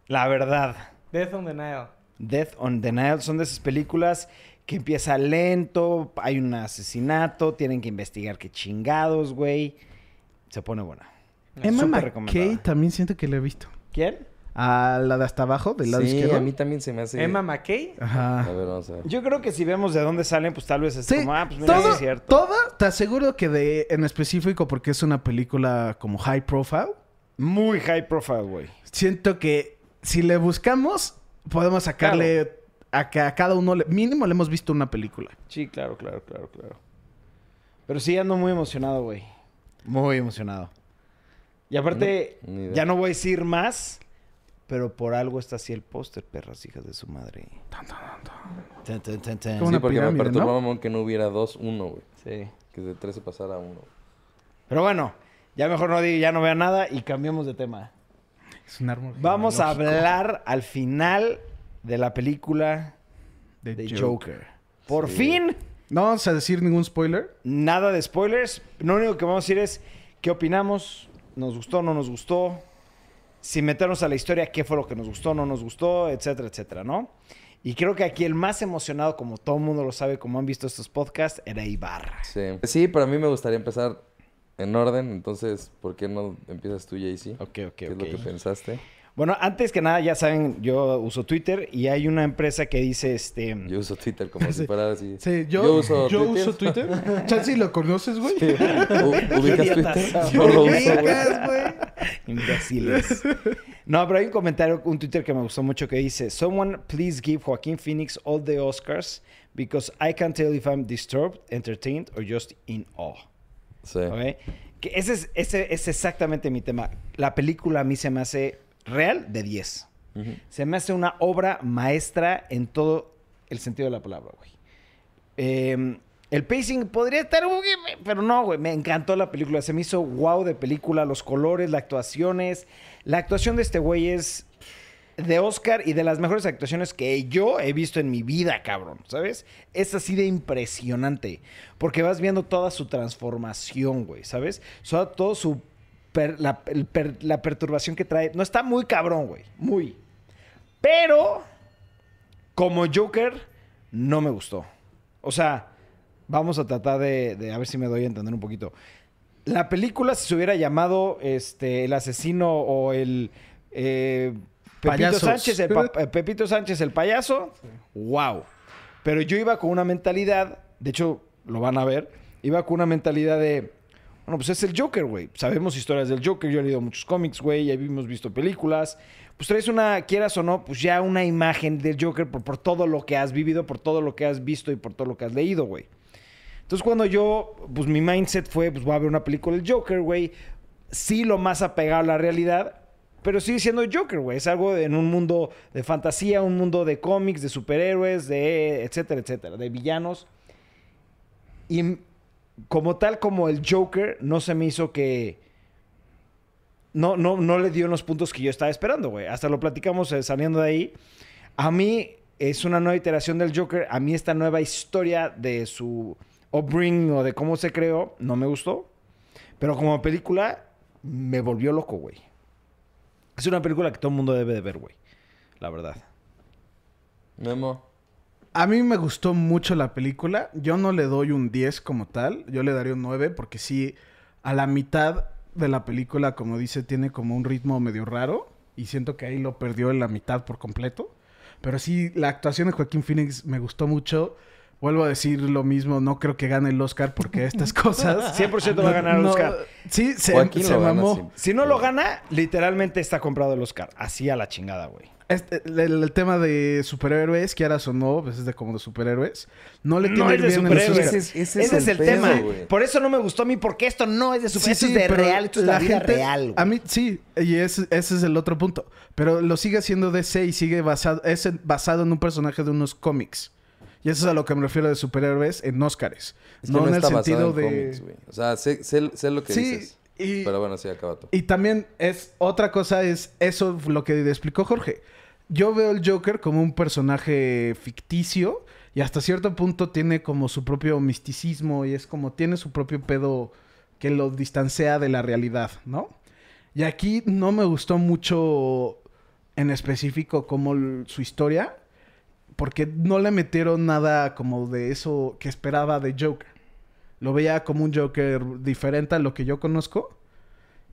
La verdad. Death on the Nile. Death on the Nile son de esas películas que empieza lento, hay un asesinato, tienen que investigar qué chingados, güey. Se pone buena. Emma McKay también siento que la he visto. ¿Quién? A la de hasta abajo, del lado Sí, izquierdo. a mí también se me hace... Emma McKay. Ajá. A ver, vamos a ver. Yo creo que si vemos de dónde salen, pues tal vez es Sí, como, ah, pues mira, sí todo, es cierto. toda, te aseguro que de en específico porque es una película como high profile, Muy high profile, güey. siento que si le buscamos podemos sacarle a que a cada uno le- mínimo le hemos visto una película. Sí, claro, claro, claro, claro. Pero sí ando muy emocionado, güey. Muy emocionado. Y aparte, ya no voy a decir más, pero por algo está así el póster, perras hijas de su madre. Tan, tan, tan, tan. Como Sí, una porque me perturbó, ¿no? mamón, que no hubiera 2-1, güey. Sí. Que de 3 se pasara a 1. Pero bueno, ya mejor no digo, ya no vea nada y cambiemos de tema. Es un árbol Vamos a hablar al final de la película de de Joker. Joker. Por Sí. fin, No vamos a decir ningún spoiler. nada de spoilers. Lo único que vamos a decir es qué opinamos, nos gustó, no nos gustó, sin meternos a la historia, qué fue lo que nos gustó, no nos gustó, etcétera, etcétera, ¿no? Y creo que aquí el más emocionado, como todo el mundo lo sabe, como han visto estos podcasts, era Ibarra. Sí. Sí, pero a mí me gustaría empezar en orden. Entonces, ¿por qué no empiezas tú, JC? Ok, ok, ¿Qué es ok. lo que pensaste? Bueno, antes que nada, ya saben, yo uso Twitter y hay una empresa que dice, este... Yo uso Twitter como si fuera así. Sí, yo, Yo uso yo Twitter. uso Twitter. [LAUGHS] Chansi, ¿lo conoces, güey? U- [LAUGHS] ¿Ubicas Twitter? [LAUGHS] son. Yo lo uso, güey. Ubicas, güey. Imbéciles. No, pero hay un comentario, un Twitter que me gustó mucho que dice: Someone please give Joaquin Phoenix all the Oscars because I can't tell if I'm disturbed, entertained or just in awe. Sí. ¿Ok? Que ese, es, ese es exactamente mi tema. La película a mí se me hace real de 10. Ujú. Se me hace una obra maestra en todo el sentido de la palabra, güey. Eh, el pacing podría estar pero no, güey. Me encantó la película. Se me hizo wow de película. Los colores, las actuaciones. La actuación de este güey es de Oscar y de las mejores actuaciones que yo he visto en mi vida, cabrón. ¿Sabes? Es así de impresionante. Porque vas viendo toda su transformación, güey. ¿Sabes? Todo su. Per- la, el per- la perturbación que trae. No está muy cabrón, güey. Muy. Pero. Como Joker, no me gustó. O sea, vamos a tratar de, de a ver si me doy a entender un poquito. La película, si se hubiera llamado este, El asesino o el. eh, Pepito. Sánchez, el eh, Pepito Sánchez, el payaso. ¡Wow! Pero yo iba con una mentalidad. De hecho, lo van a ver. Iba con una mentalidad de. Bueno, pues es el Joker, güey. Sabemos historias del Joker. Yo he leído muchos cómics, güey. Ya hemos visto películas. Pues traes una, quieras o no, pues ya una imagen del Joker por, por todo lo que has vivido, por todo lo que has visto y por todo lo que has leído, güey. Entonces cuando yo, pues mi mindset fue, pues voy a ver una película del Joker, güey. Sí lo más apegado a la realidad, pero sigue siendo Joker, güey. Es algo en un mundo de fantasía, un mundo de cómics, de superhéroes, de etcétera, etcétera, de villanos. Y como tal, como el Joker, no se me hizo que... No, no, no le dio los puntos que yo estaba esperando, güey. Hasta lo platicamos eh, saliendo de ahí. A mí es una nueva iteración del Joker. A mí esta nueva historia de su upbringing o de cómo se creó no me gustó. Pero como película me volvió loco, güey. Es una película que todo el mundo debe de ver, güey. La verdad. Memo. A mí me gustó mucho la película. Yo no le doy un 10 como tal. Yo le daría un 9 porque sí, a la mitad de la película, como dice, tiene como un ritmo medio raro. Y siento que ahí lo perdió en la mitad por completo. Pero sí, la actuación de Joaquín Phoenix me gustó mucho. Vuelvo a decir lo mismo, no creo que gane el Oscar porque estas [LAUGHS] cosas... 100% va a ganar el No, Oscar. Sí, se, gana mamó. Si no lo gana, literalmente está comprado el Oscar. Así a la chingada, güey. Este, el, el tema de superhéroes, quieras o no, pues es de como de superhéroes. No le No tiene es de bien superhéroes. Ese es- Ese, ese es, el, pedo, tema. Por eso no me gustó a mí, porque esto no es de superhéroes. sí, es de real. Esto es la, vida gente- real. A mí sí, y ese, ese es el otro punto. Pero lo sigue haciendo DC y sigue basado, es en- basado en un personaje de unos cómics. Y eso es a lo que me refiero de superhéroes en Óscares. Es que no, no, en el sentido en de. cómics, güey. O sea, sé, sé- sé lo que Sí, dices. y- Pero bueno, sí, acaba tú. Y también es otra cosa, es eso lo que explicó Jorge. Yo veo el Joker como un personaje ficticio y hasta cierto punto tiene como su propio misticismo y es como tiene su propio pedo que lo distancia de la realidad, ¿no? Y aquí no me gustó mucho en específico como su historia porque no le metieron nada como de eso que esperaba de Joker. Lo veía como un Joker diferente a lo que yo conozco.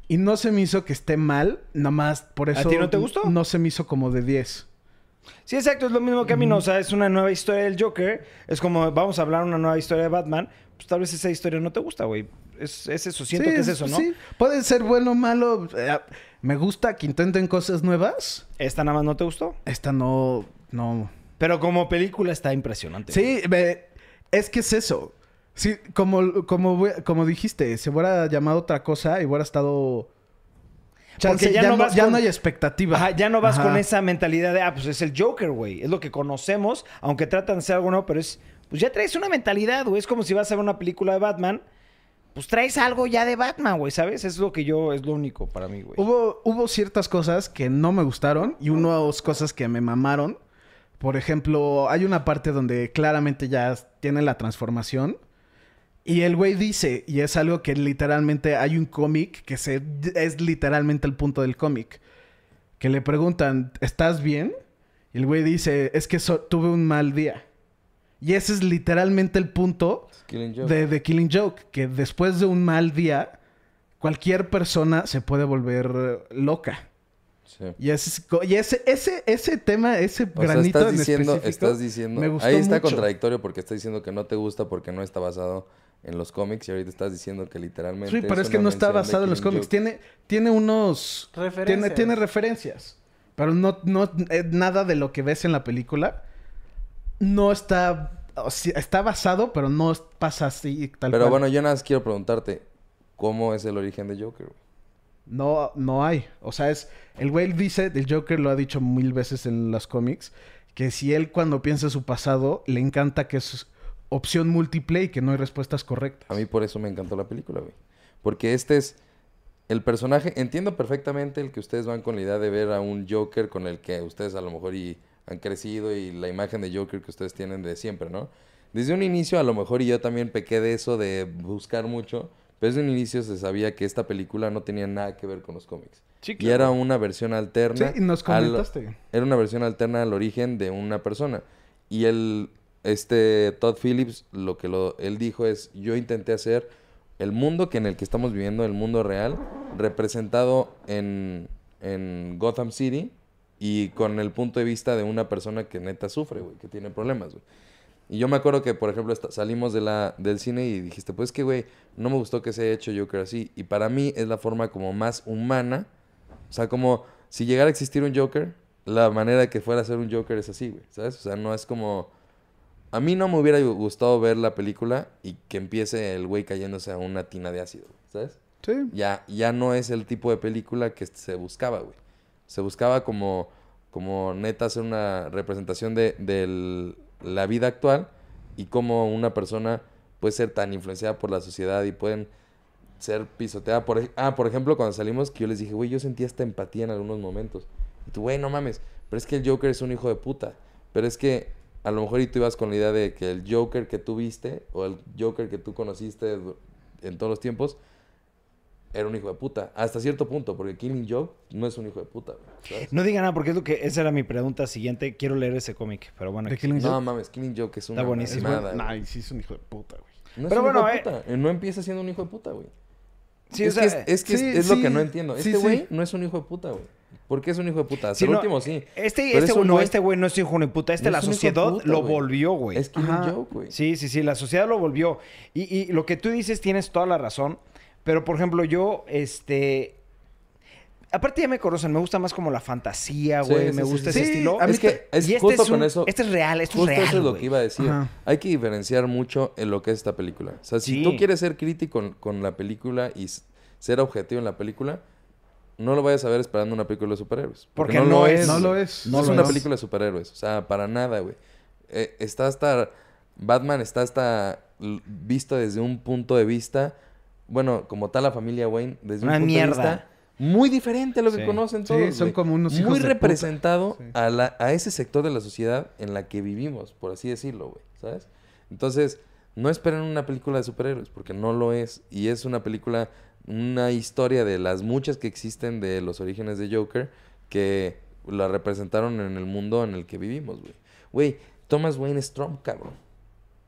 Y no se me hizo que esté mal, nada más por eso. ti no te gustó? No se me hizo como de 10. Sí, exacto, es lo mismo que a mí, no. O sea, es una nueva historia del Joker. Es como, vamos a hablar una nueva historia de Batman. Pues tal vez esa historia no te gusta, güey. Es, es eso, siento Sí, que es eso, ¿no? Sí, puede ser bueno o malo. Eh, me gusta que intenten cosas nuevas. Esta nada más no te gustó. Esta no. No. Pero como película está impresionante. Sí, me- es que es eso. Sí, como, como, como dijiste, se hubiera llamado otra cosa y hubiera estado. Chance, Porque ya, no, vas ya con- no hay expectativa. Ajá, ya no vas Ajá. con esa mentalidad de, ah, pues es el Joker, güey. Es lo que conocemos, aunque tratan de ser algo nuevo, pero es, pues ya traes una mentalidad, güey. Es como si vas a ver una película de Batman, pues traes algo ya de Batman, güey, ¿sabes? Es lo que yo, es lo único para mí, güey. Hubo, hubo ciertas cosas que no me gustaron y unas cosas que me mamaron. Por ejemplo, hay una parte donde claramente ya tiene la transformación. Y el güey dice, y es algo que literalmente hay un cómic que se, es literalmente el punto del cómic. Que le preguntan, ¿estás bien? Y el güey dice, es que so- tuve un mal día. Y ese es literalmente el punto de, de Killing Joke. Que después de un mal día, cualquier persona se puede volver loca. Sí. Y ese, y ese, ese, ese tema, ese O sea, granito estás en diciendo, específico, estás diciendo, me gustó ahí está mucho. contradictorio porque está diciendo que no te gusta porque no está basado en los cómics y ahorita estás diciendo que literalmente Sí, pero es que no está basado en los cómics. Joke. Tiene, tiene unos... Tiene, Referencias. tiene referencias. Pero no, no, eh, nada de lo que ves en la película no está... o sea, está basado, pero no pasa así tal Pero cual. bueno, yo nada más quiero preguntarte, ¿cómo es el origen de Joker? No, no hay. O sea, es... El güey dice, el Joker lo ha dicho mil veces en los cómics, que si él cuando piensa en su pasado, le encanta que es opción múltiple y que no hay respuestas correctas. A mí por eso me encantó la película, güey. Porque este es el personaje. Entiendo perfectamente el que ustedes van con la idea de ver a un Joker con el que ustedes a lo mejor y han crecido y la imagen de Joker que ustedes tienen de siempre, ¿no? Desde un inicio a lo mejor y yo también pequé de eso de buscar mucho, pero desde un inicio se sabía que esta película no tenía nada que ver con los cómics. Sí, Y era una versión alterna. Sí, y nos al- comentaste. era una versión alterna al origen de una persona. Y el, este Todd Phillips, lo que lo, él dijo es, yo intenté hacer el mundo que en el que estamos viviendo, el mundo real, representado en, en Gotham City y con el punto de vista de una persona que neta sufre, güey, que tiene problemas, güey. Y yo me acuerdo que, por ejemplo, salimos de la, del cine y dijiste, pues que, güey, no me gustó que se haya hecho Joker así. Y para mí es la forma como más humana. O sea, como si llegara a existir un Joker, la manera que fuera a ser un Joker es así, güey. ¿Sabes? O sea, no es como... A mí no me hubiera gustado ver la película y que empiece el güey cayéndose a una tina de ácido, ¿sabes? Sí. Ya, ya no es el tipo de película que se buscaba, güey. Se buscaba como, como neta hacer una representación de, de la vida actual y cómo una persona puede ser tan influenciada por la sociedad y pueden ser pisoteada. Por, ah, por ejemplo, cuando salimos, que yo les dije, güey, yo sentía esta empatía en algunos momentos. Y tú, güey, no mames, pero es que el Joker es un hijo de puta. Pero es que a lo mejor y tú ibas con la idea de que el Joker que tú viste o el Joker que tú conociste en todos los tiempos era un hijo de puta. Hasta cierto punto, porque Killing Joke no es un hijo de puta, güey, ¿sabes? No diga nada, porque es lo que... Esa era mi pregunta siguiente. Quiero leer ese cómic, pero bueno. ¿De aquí- Killing No Joke? mames, Killing Joke es una Está buenísimo. mamada, Nah, y sí es un hijo de puta, güey. No es Pero un hijo bueno, de eh, puta. Eh, No empieza siendo un hijo de puta, güey. Sí, es, o sea, que es, es que es- sí, es lo sí, que no entiendo. Este güey sí. no es un hijo de puta, güey. ¿Por qué es un hijo de puta? Hasta Sí, el no, último sí. Este, Pero este, es un no, güey- este güey no es hijo de puta. Este No la es sociedad puta, lo güey. volvió, güey. Es Ajá. Joke, güey. Sí, sí, sí, la sociedad lo volvió. Y, y lo que tú dices tienes toda la razón. Pero, por ejemplo, yo, este... Aparte ya me conocen, me gusta más como la fantasía, Sí, güey. sí, me gusta sí. ese estilo. a mí Es que es Y este justo con eso. Este es real, esto Justo es real, eso es lo güey. que iba a decir. Ajá. Hay que diferenciar mucho en lo que es esta película. O sea, si tú quieres ser crítico con, con la película y ser objetivo en la película, no lo vayas a ver esperando una película de superhéroes. Porque no es- lo es. No, No es lo una es. película de superhéroes. O sea, para nada, güey. Eh, está hasta... Batman está hasta visto desde un punto de vista... Bueno, como tal la familia Wayne, desde Una un punto mierda. de vista muy diferente a lo que Sí. conocen Sí, todos. son güey. como unos hijos Muy de puta. representado Sí. a, la, a ese sector de la sociedad en la que vivimos, por así decirlo, güey. ¿Sabes? Entonces, no esperen una película de superhéroes, porque no lo es. Y es una película, una historia de las muchas que existen de los orígenes de Joker, que la representaron en el mundo en el que vivimos, güey. Güey, Thomas Wayne es Trump, cabrón.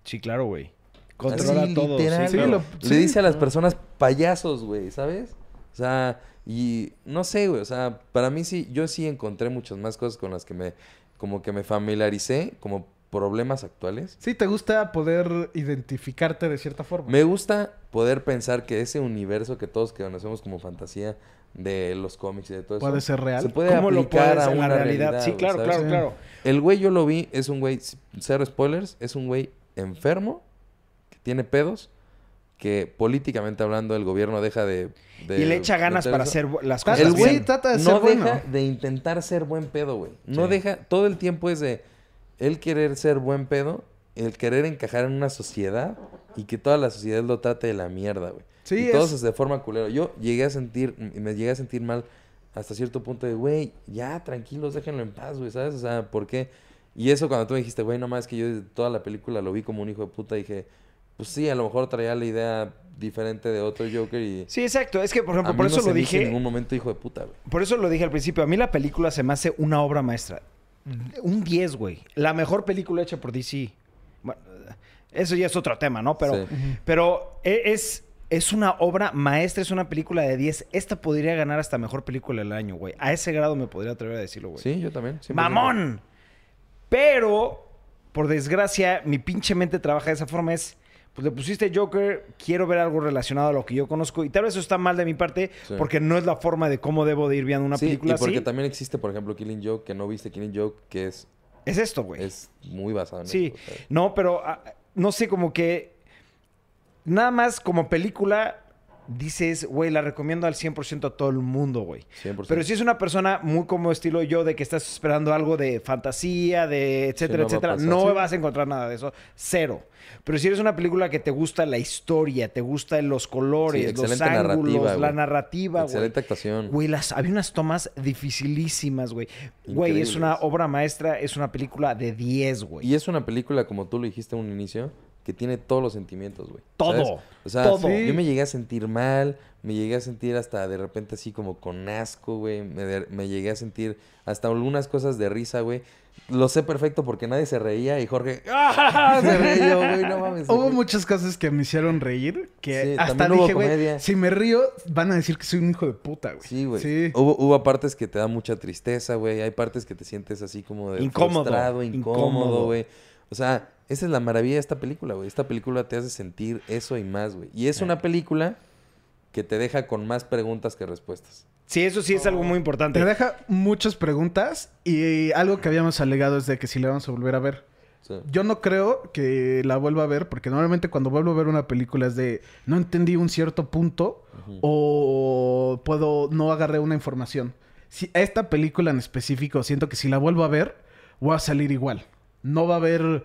Sí, claro, güey. Controla Así, todo. literal, sí, Sí, claro. lo- Le sí. dice a las personas payasos, güey, ¿sabes? O sea, y no sé, güey, o sea, para mí sí, yo sí encontré muchas más cosas con las que me, como que me familiaricé, como problemas actuales. Sí, te gusta poder identificarte de cierta forma. Me gusta poder pensar que ese universo que todos conocemos como fantasía de los cómics y de todo eso. Puede ser real. Se puede ¿Cómo aplicar a la una realidad? Sí, claro, ¿sabes? claro, claro. El güey yo lo vi, es un güey, cero spoilers, es un güey enfermo, que tiene pedos, que políticamente hablando el gobierno deja de... de Y le echa ganas para hacer las cosas El güey bien. trata de no ser bueno. deja de intentar ser buen pedo, güey. No Sí. deja... Todo el tiempo es de él querer ser buen pedo, el querer encajar en una sociedad y que toda la sociedad lo trate de la mierda, güey. Sí, y todos es- de forma culera. Yo llegué a sentir... Me llegué a sentir mal hasta cierto punto de, güey, ya, tranquilos, déjenlo en paz, güey, ¿sabes? O sea, ¿por qué? Y eso cuando tú me dijiste, güey, no más que yo toda la película lo vi como un hijo de puta, dije, pues sí, a lo mejor traía la idea diferente de otro Joker y... Sí, exacto. Es que, por a ejemplo, mí por no eso se lo hizo en dije. ningún momento hijo de puta, güey. Por eso lo dije al principio. A mí la película se me hace una obra maestra. Un 10, güey. La mejor película hecha por DC. Bueno, eso ya es otro tema, ¿no? Pero, Sí. pero e- es, es una obra maestra, es una película de 10. Esta podría ganar hasta mejor película del año, güey. A ese grado me podría atrever a decirlo, güey. Sí, yo también. 100%. ¡Mamón! Pero, por desgracia, mi pinche mente trabaja de esa forma. Es, pues le pusiste Joker, quiero ver algo relacionado a lo que yo conozco. Y tal vez eso está mal de mi parte, Sí. porque no es la forma de cómo debo de ir viendo una Sí, película y porque así. también existe, por ejemplo, Killing Joke, que no viste Killing Joke, que es, Es esto, güey. es muy basado en Sí, no, pero ah, no sé, como que nada más como película dices, güey, la recomiendo al 100% a todo el mundo, güey. 100%. Pero si es una persona muy como estilo yo, de que estás esperando algo de fantasía, de etcétera, no va a etcétera, pasar. no Sí. vas a encontrar nada de eso. Cero. Pero si eres una película que te gusta la historia, te gustan los colores, Sí, los ángulos, narrativa, la narrativa, güey. Excelente actuación. Güey, las, había unas tomas dificilísimas, güey. Güey, es una obra maestra, es una película de 10, güey. Y es una película, como tú lo dijiste en un inicio, que tiene todos los sentimientos, güey. Todo, ¿sabes? O sea, todo. yo me llegué a sentir mal, me llegué a sentir hasta de repente así como con asco, güey. Me, de- me llegué a sentir hasta algunas cosas de risa, güey. Lo sé perfecto porque nadie se reía y Jorge [LAUGHS] ¡ah! se reía, güey, no mames. Hubo güey. muchas cosas que me hicieron reír que Sí, hasta dije, güey, si me río van a decir que soy un hijo de puta, güey. Sí, güey. Sí. Hubo, hubo partes que te da mucha tristeza, güey. Hay partes que te sientes así como de Incómodo, frustrado, incómodo. incómodo, güey. O sea, esa es la maravilla de esta película, güey. Esta película te hace sentir eso y más, güey. Y es una película que te deja con más preguntas que respuestas. Sí, eso sí es algo muy importante. Te deja muchas preguntas y algo que habíamos alegado es de que si le vamos a volver a ver. Sí. Yo no creo que la vuelva a ver porque normalmente cuando vuelvo a ver una película es de no entendí un cierto punto o puedo no agarré una información. Si esta película en específico siento que si la vuelvo a ver voy a salir igual. No va a haber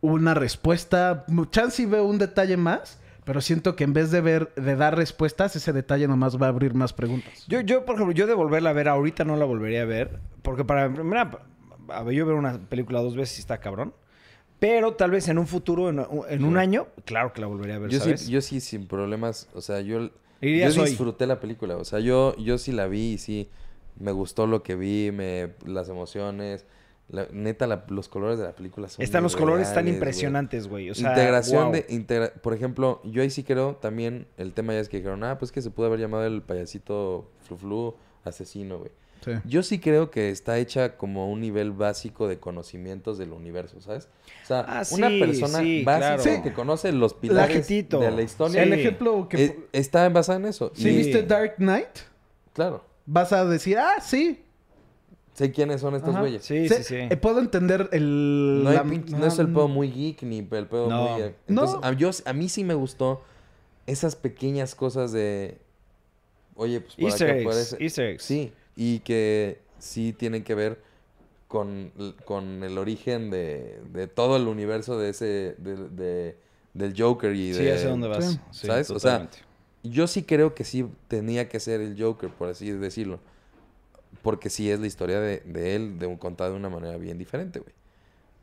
una respuesta, chance y veo un detalle más, pero siento que en vez de ver de dar respuestas ese detalle nomás va a abrir más preguntas. Yo, yo, por ejemplo, yo de volverla a ver, ahorita no la volvería a ver. Porque para mira, a ver, yo ver una película dos veces sí está cabrón. Pero tal vez en un futuro, en, en un año, claro que la volvería a ver, Yo ¿sabes? sí, yo sí, sin problemas. O sea, yo, yo hoy. disfruté la película. O sea, yo, yo sí la vi y sí me gustó lo que vi, me, las emociones. La- neta, la- los colores de la película son Están los colores tan impresionantes, güey. O sea, integración wow. de integra- por ejemplo yo ahí sí creo también el tema ya es que dijeron ah pues que se pudo haber llamado el payasito fluflu asesino güey Sí. yo sí creo que está hecha como un nivel básico de conocimientos del universo sabes o sea Ah, una sí, persona sí, básica claro. que conoce los pilares de la historia El Sí. ejemplo que eh, está basada en eso si y- viste Dark Knight claro vas a decir, "Ah, sí, sé quiénes son estos güeyes Sí, sí, sí. eh, puedo entender el... No, hay la- pinche- no es el ah, pedo muy geek ni el pedo No. muy... eh, Entonces, No. a, yo, a mí sí me gustó esas pequeñas cosas de... Oye, pues por Easter acá eggs, Easter eggs. Sí, y que sí tienen que ver con, con el origen de, de todo el universo de ese... De, de- del Joker y Sí, de... ya sé dónde vas. Sí. Sí, ¿Sabes? O sea, yo sí creo que sí tenía que ser el Joker, por así decirlo. Porque sí es la historia de, de él, de un, contada de una manera bien diferente, güey.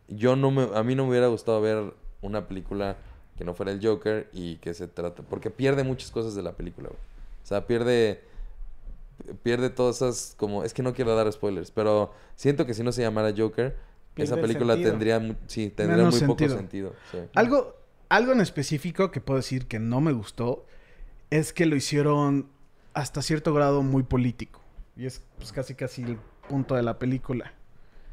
Yo no me, a mí no me hubiera gustado ver una película que no fuera el Joker y que se trata, porque pierde muchas cosas de la película, güey. O sea, pierde, pierde todas esas, como, es que no quiero dar spoilers, pero siento que si no se llamara Joker, Pierde esa el película tendría, sí, tendría Menos muy poco sentido. sentido. sí. Algo, algo en específico que puedo decir que no me gustó es que lo hicieron hasta cierto grado muy político. Y es pues, casi casi el punto de la película.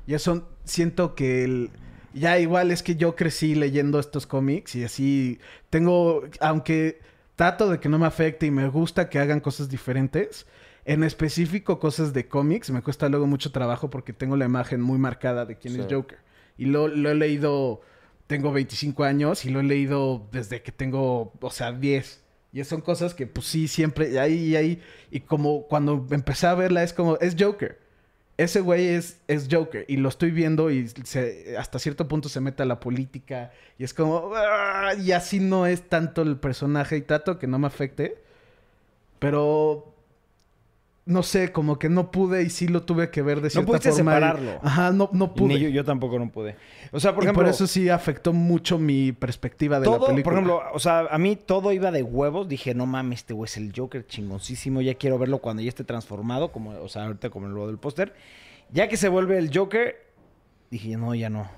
Y eso siento que el... Ya igual es que yo crecí leyendo estos cómics y así tengo, aunque trato de que no me afecte y me gusta que hagan cosas diferentes, en específico cosas de cómics me cuesta luego mucho trabajo porque tengo la imagen muy marcada de quién es. Joker. Y lo, lo he leído tengo 25 años y lo he leído desde que tengo, o sea, 10. Y son cosas que, pues sí, siempre ahí y ahí. Y como cuando empecé a verla, es como, es Joker. Ese güey es, es Joker. Y lo estoy viendo y se- hasta cierto punto se mete a la política. Y es como, "Ah", y así no es tanto el personaje. Y trato que no me afecte. Pero no sé, como que no pude y sí lo tuve que ver de No cierta pudiste forma. y- separarlo. Ajá, no, no pude. Ni yo, yo tampoco no pude. O sea, por Y ejemplo... por eso sí afectó mucho mi perspectiva de todo, la película. por ejemplo, o sea, a mí todo iba de huevos. Dije, no mames, este güey es el Joker chingoncísimo. Ya quiero verlo cuando ya esté transformado, como, o sea, ahorita como lo del póster. Ya que se vuelve el Joker, dije, no, ya no.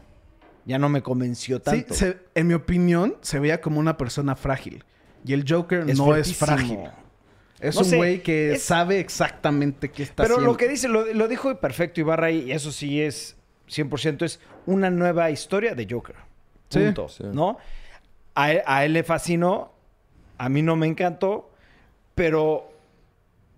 Ya no me convenció Sí, tanto. se- en mi opinión, se veía como una persona frágil. Y el Joker Es no es frágil. Es No un güey que es- sabe exactamente qué está Pero haciendo. lo que dice, lo, lo dijo perfecto Ibarra y eso sí es 100%, es una nueva historia de Joker. Sí. Punto, Sí. ¿no? A él le fascinó, a mí no me encantó, pero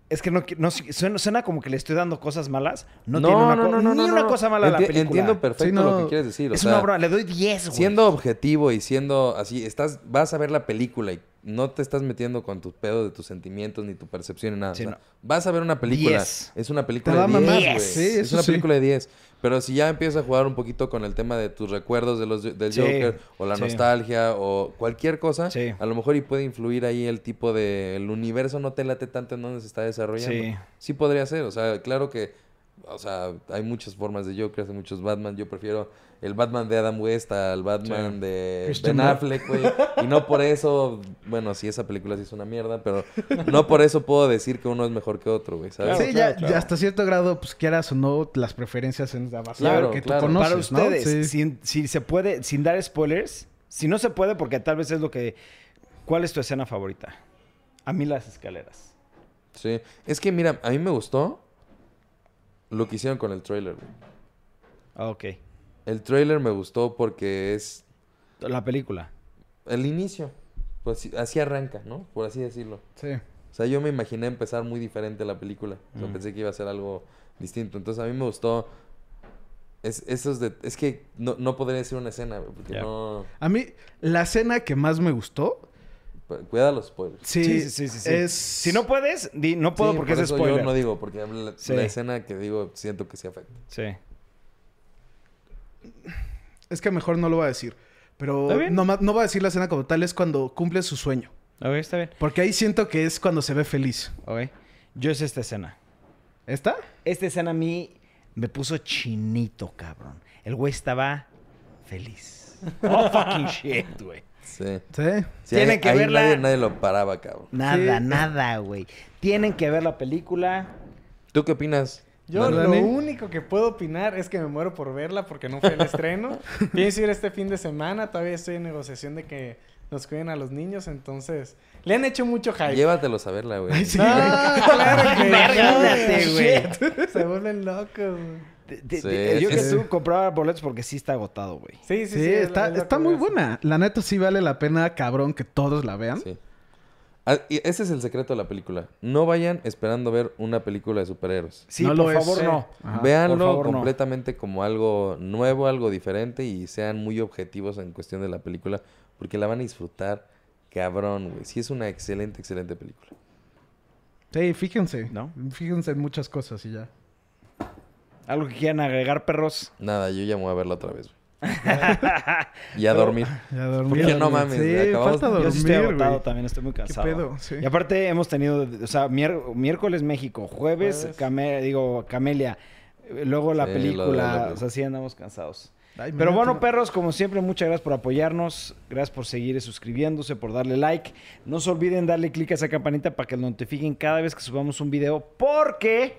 es que no, no suena, suena como que le estoy dando cosas malas. No, tiene una, co- ni una cosa mala a la película. Entiendo perfecto Sí, no, lo que quieres decir. o Es sea, una broma, le doy 10, güey. Siendo objetivo y siendo así, estás, vas a ver la película y no te estás metiendo con tus pedos de tus sentimientos ni tu percepción ni nada. Sí, o sea, no. Vas a ver una película. Diez. Es una película de 10, mamar. güey. Sí, es una sí. película de 10. Pero si ya empiezas a jugar un poquito con el tema de tus recuerdos de los, del Sí, Joker o la sí. nostalgia o cualquier cosa, Sí. a lo mejor y puede influir ahí el tipo de... El universo no te late tanto en donde se está desarrollando. Sí. Sí podría ser. O sea, claro que... O sea, hay muchas formas de Joker, hay muchos Batman. Yo prefiero el Batman de Adam West al Batman Sí. de Christian Ben Bale. Affleck, güey. Y no por eso... Bueno, sí, esa película sí es una mierda, pero no por eso puedo decir que uno es mejor que otro, güey, ¿sabes? sí, claro, ya, claro. ya hasta cierto grado, pues quieras o no, las preferencias en la base Claro, que tú claro. conoces, Para ¿no? ustedes, Sí. sin- si se puede, sin dar spoilers, si no se puede, porque tal vez es lo que... ¿Cuál es tu escena favorita? A mí las escaleras. Sí. Es que, mira, a mí me gustó lo que hicieron con el trailer, güey. Ah, ok. El trailer me gustó porque es La película. el inicio. Pues sí, así arranca, ¿no? Por así decirlo. Sí. O sea, yo me imaginé empezar muy diferente la película. O sea, Mm. pensé que iba a ser algo distinto. Entonces, a mí me gustó... Es, esos de, es que no, no podría decir una escena, porque no... A mí, la escena que más me gustó, Cuida los spoilers. sí, Sí, sí, sí, sí, sí. es... Si no puedes, di, no puedo Sí, porque por es eso spoiler. Yo no digo, porque la, Sí. la escena que digo siento que sí afecta. Sí. Es que mejor no lo voy a decir. Pero ¿Está bien? no, no voy a decir la escena como tal, es cuando cumple su sueño. Ok, está bien. Porque ahí siento que es cuando se ve feliz. Ok. Yo es esta escena. ¿Esta? Esta escena a mí me puso chinito, cabrón. El güey estaba feliz. [LAUGHS] Oh, fucking shit, güey. Sí. Sí. Sí, Tienen ahí- que ahí verla. Nadie, nadie lo paraba, cabrón. Nada, Sí. nada, güey. Tienen que ver la película. ¿Tú qué opinas? Yo Dani. lo Dani. único que puedo opinar es que me muero por verla porque no fue el estreno. [LAUGHS] Pienso ir este fin de semana. Todavía estoy en negociación de que nos cuiden a los niños. Entonces, le han hecho mucho hype. Llévatelos a verla, güey. Sí. No, [LAUGHS] claro que [LAUGHS] no, güey. Se vuelven locos, güey. Sí, te- yo que sí. tú compraba boletos porque sí está agotado, güey. Sí, sí, Sí, sí. es- está, está muy buena. La neta sí vale la pena, cabrón, que todos la vean. Sí. Ah, y ese es el secreto de la película. No vayan esperando ver una película de superhéroes. Sí, No por lo es. favor, no. Ajá. Véanlo por favor, no. completamente como algo nuevo, algo diferente y sean muy objetivos en cuestión de la película porque la van a disfrutar cabrón, güey. Sí es una excelente, excelente película. Sí, fíjense. ¿No? Fíjense en muchas cosas y ya. Algo que quieran agregar, perros. Nada, yo ya me voy a verla otra vez, güey. [LAUGHS] y a dormir. Ya dormir. Porque no mames, Sí, acabamos- falta dormir, Yo sí estoy agotado también, estoy muy ¿Qué cansado. pedo? Sí. Y aparte hemos tenido, o sea, miércoles México, jueves. Came- digo, Camelia, luego la Sí, película, la o sea, sí andamos cansados. Ay, Pero mira, bueno, perros, como siempre, muchas gracias por apoyarnos, gracias por seguir suscribiéndose, por darle like. No se olviden darle click a esa campanita para que lo notifiquen cada vez que subamos un video, porque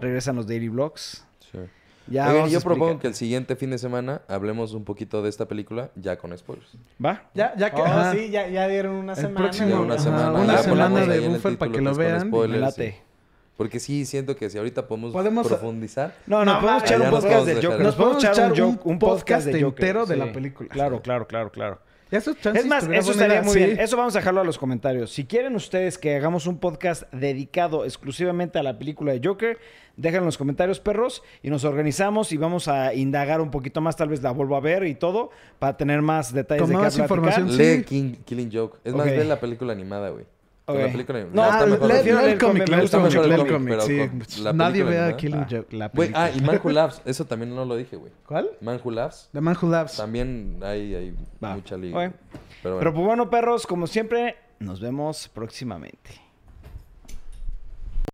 regresan los daily vlogs. Sí. Ya Oigan, vamos a yo propongo que el siguiente fin de semana hablemos un poquito de esta película ya con spoilers. ¿Va? Ya, ya que. Oh, sí, ya, ya dieron una El semana. próximo- Ya una Ajá, semana. una ya semana de buffer para que lo vean. Spoilers, late. sí. Porque sí siento que si ahorita podemos, Podemos- profundizar. No, no, No, podemos echar un nos podcast podemos de. Joker. Nos podemos echar un, podcast de entero de la película. Claro, claro, claro, claro. Chances Es más, eso estaría muy sí. bien. Eso vamos a dejarlo a los comentarios. Si quieren ustedes que hagamos un podcast dedicado exclusivamente a la película de Joker, déjenlo en los comentarios, perros, y nos organizamos y vamos a indagar un poquito más. Tal vez la vuelvo a ver y todo, para tener más detalles de qué información. Lee. King- Killing Joke. Es más, ve la película animada, güey. Con Ok. La película No, mejor lee leer el cómic, me gusta mucho el cómic, sí. Nadie película vea animada. Killing Ah. Joke, la Güey, ah, y película. Man Who Laughs. Eso también no lo dije, güey. ¿Cuál? Man Who Laughs. The Man Who Laughs. También hay, hay mucha liga. Ok. Pero bueno. Pero pues bueno, perros, como siempre, nos vemos próximamente.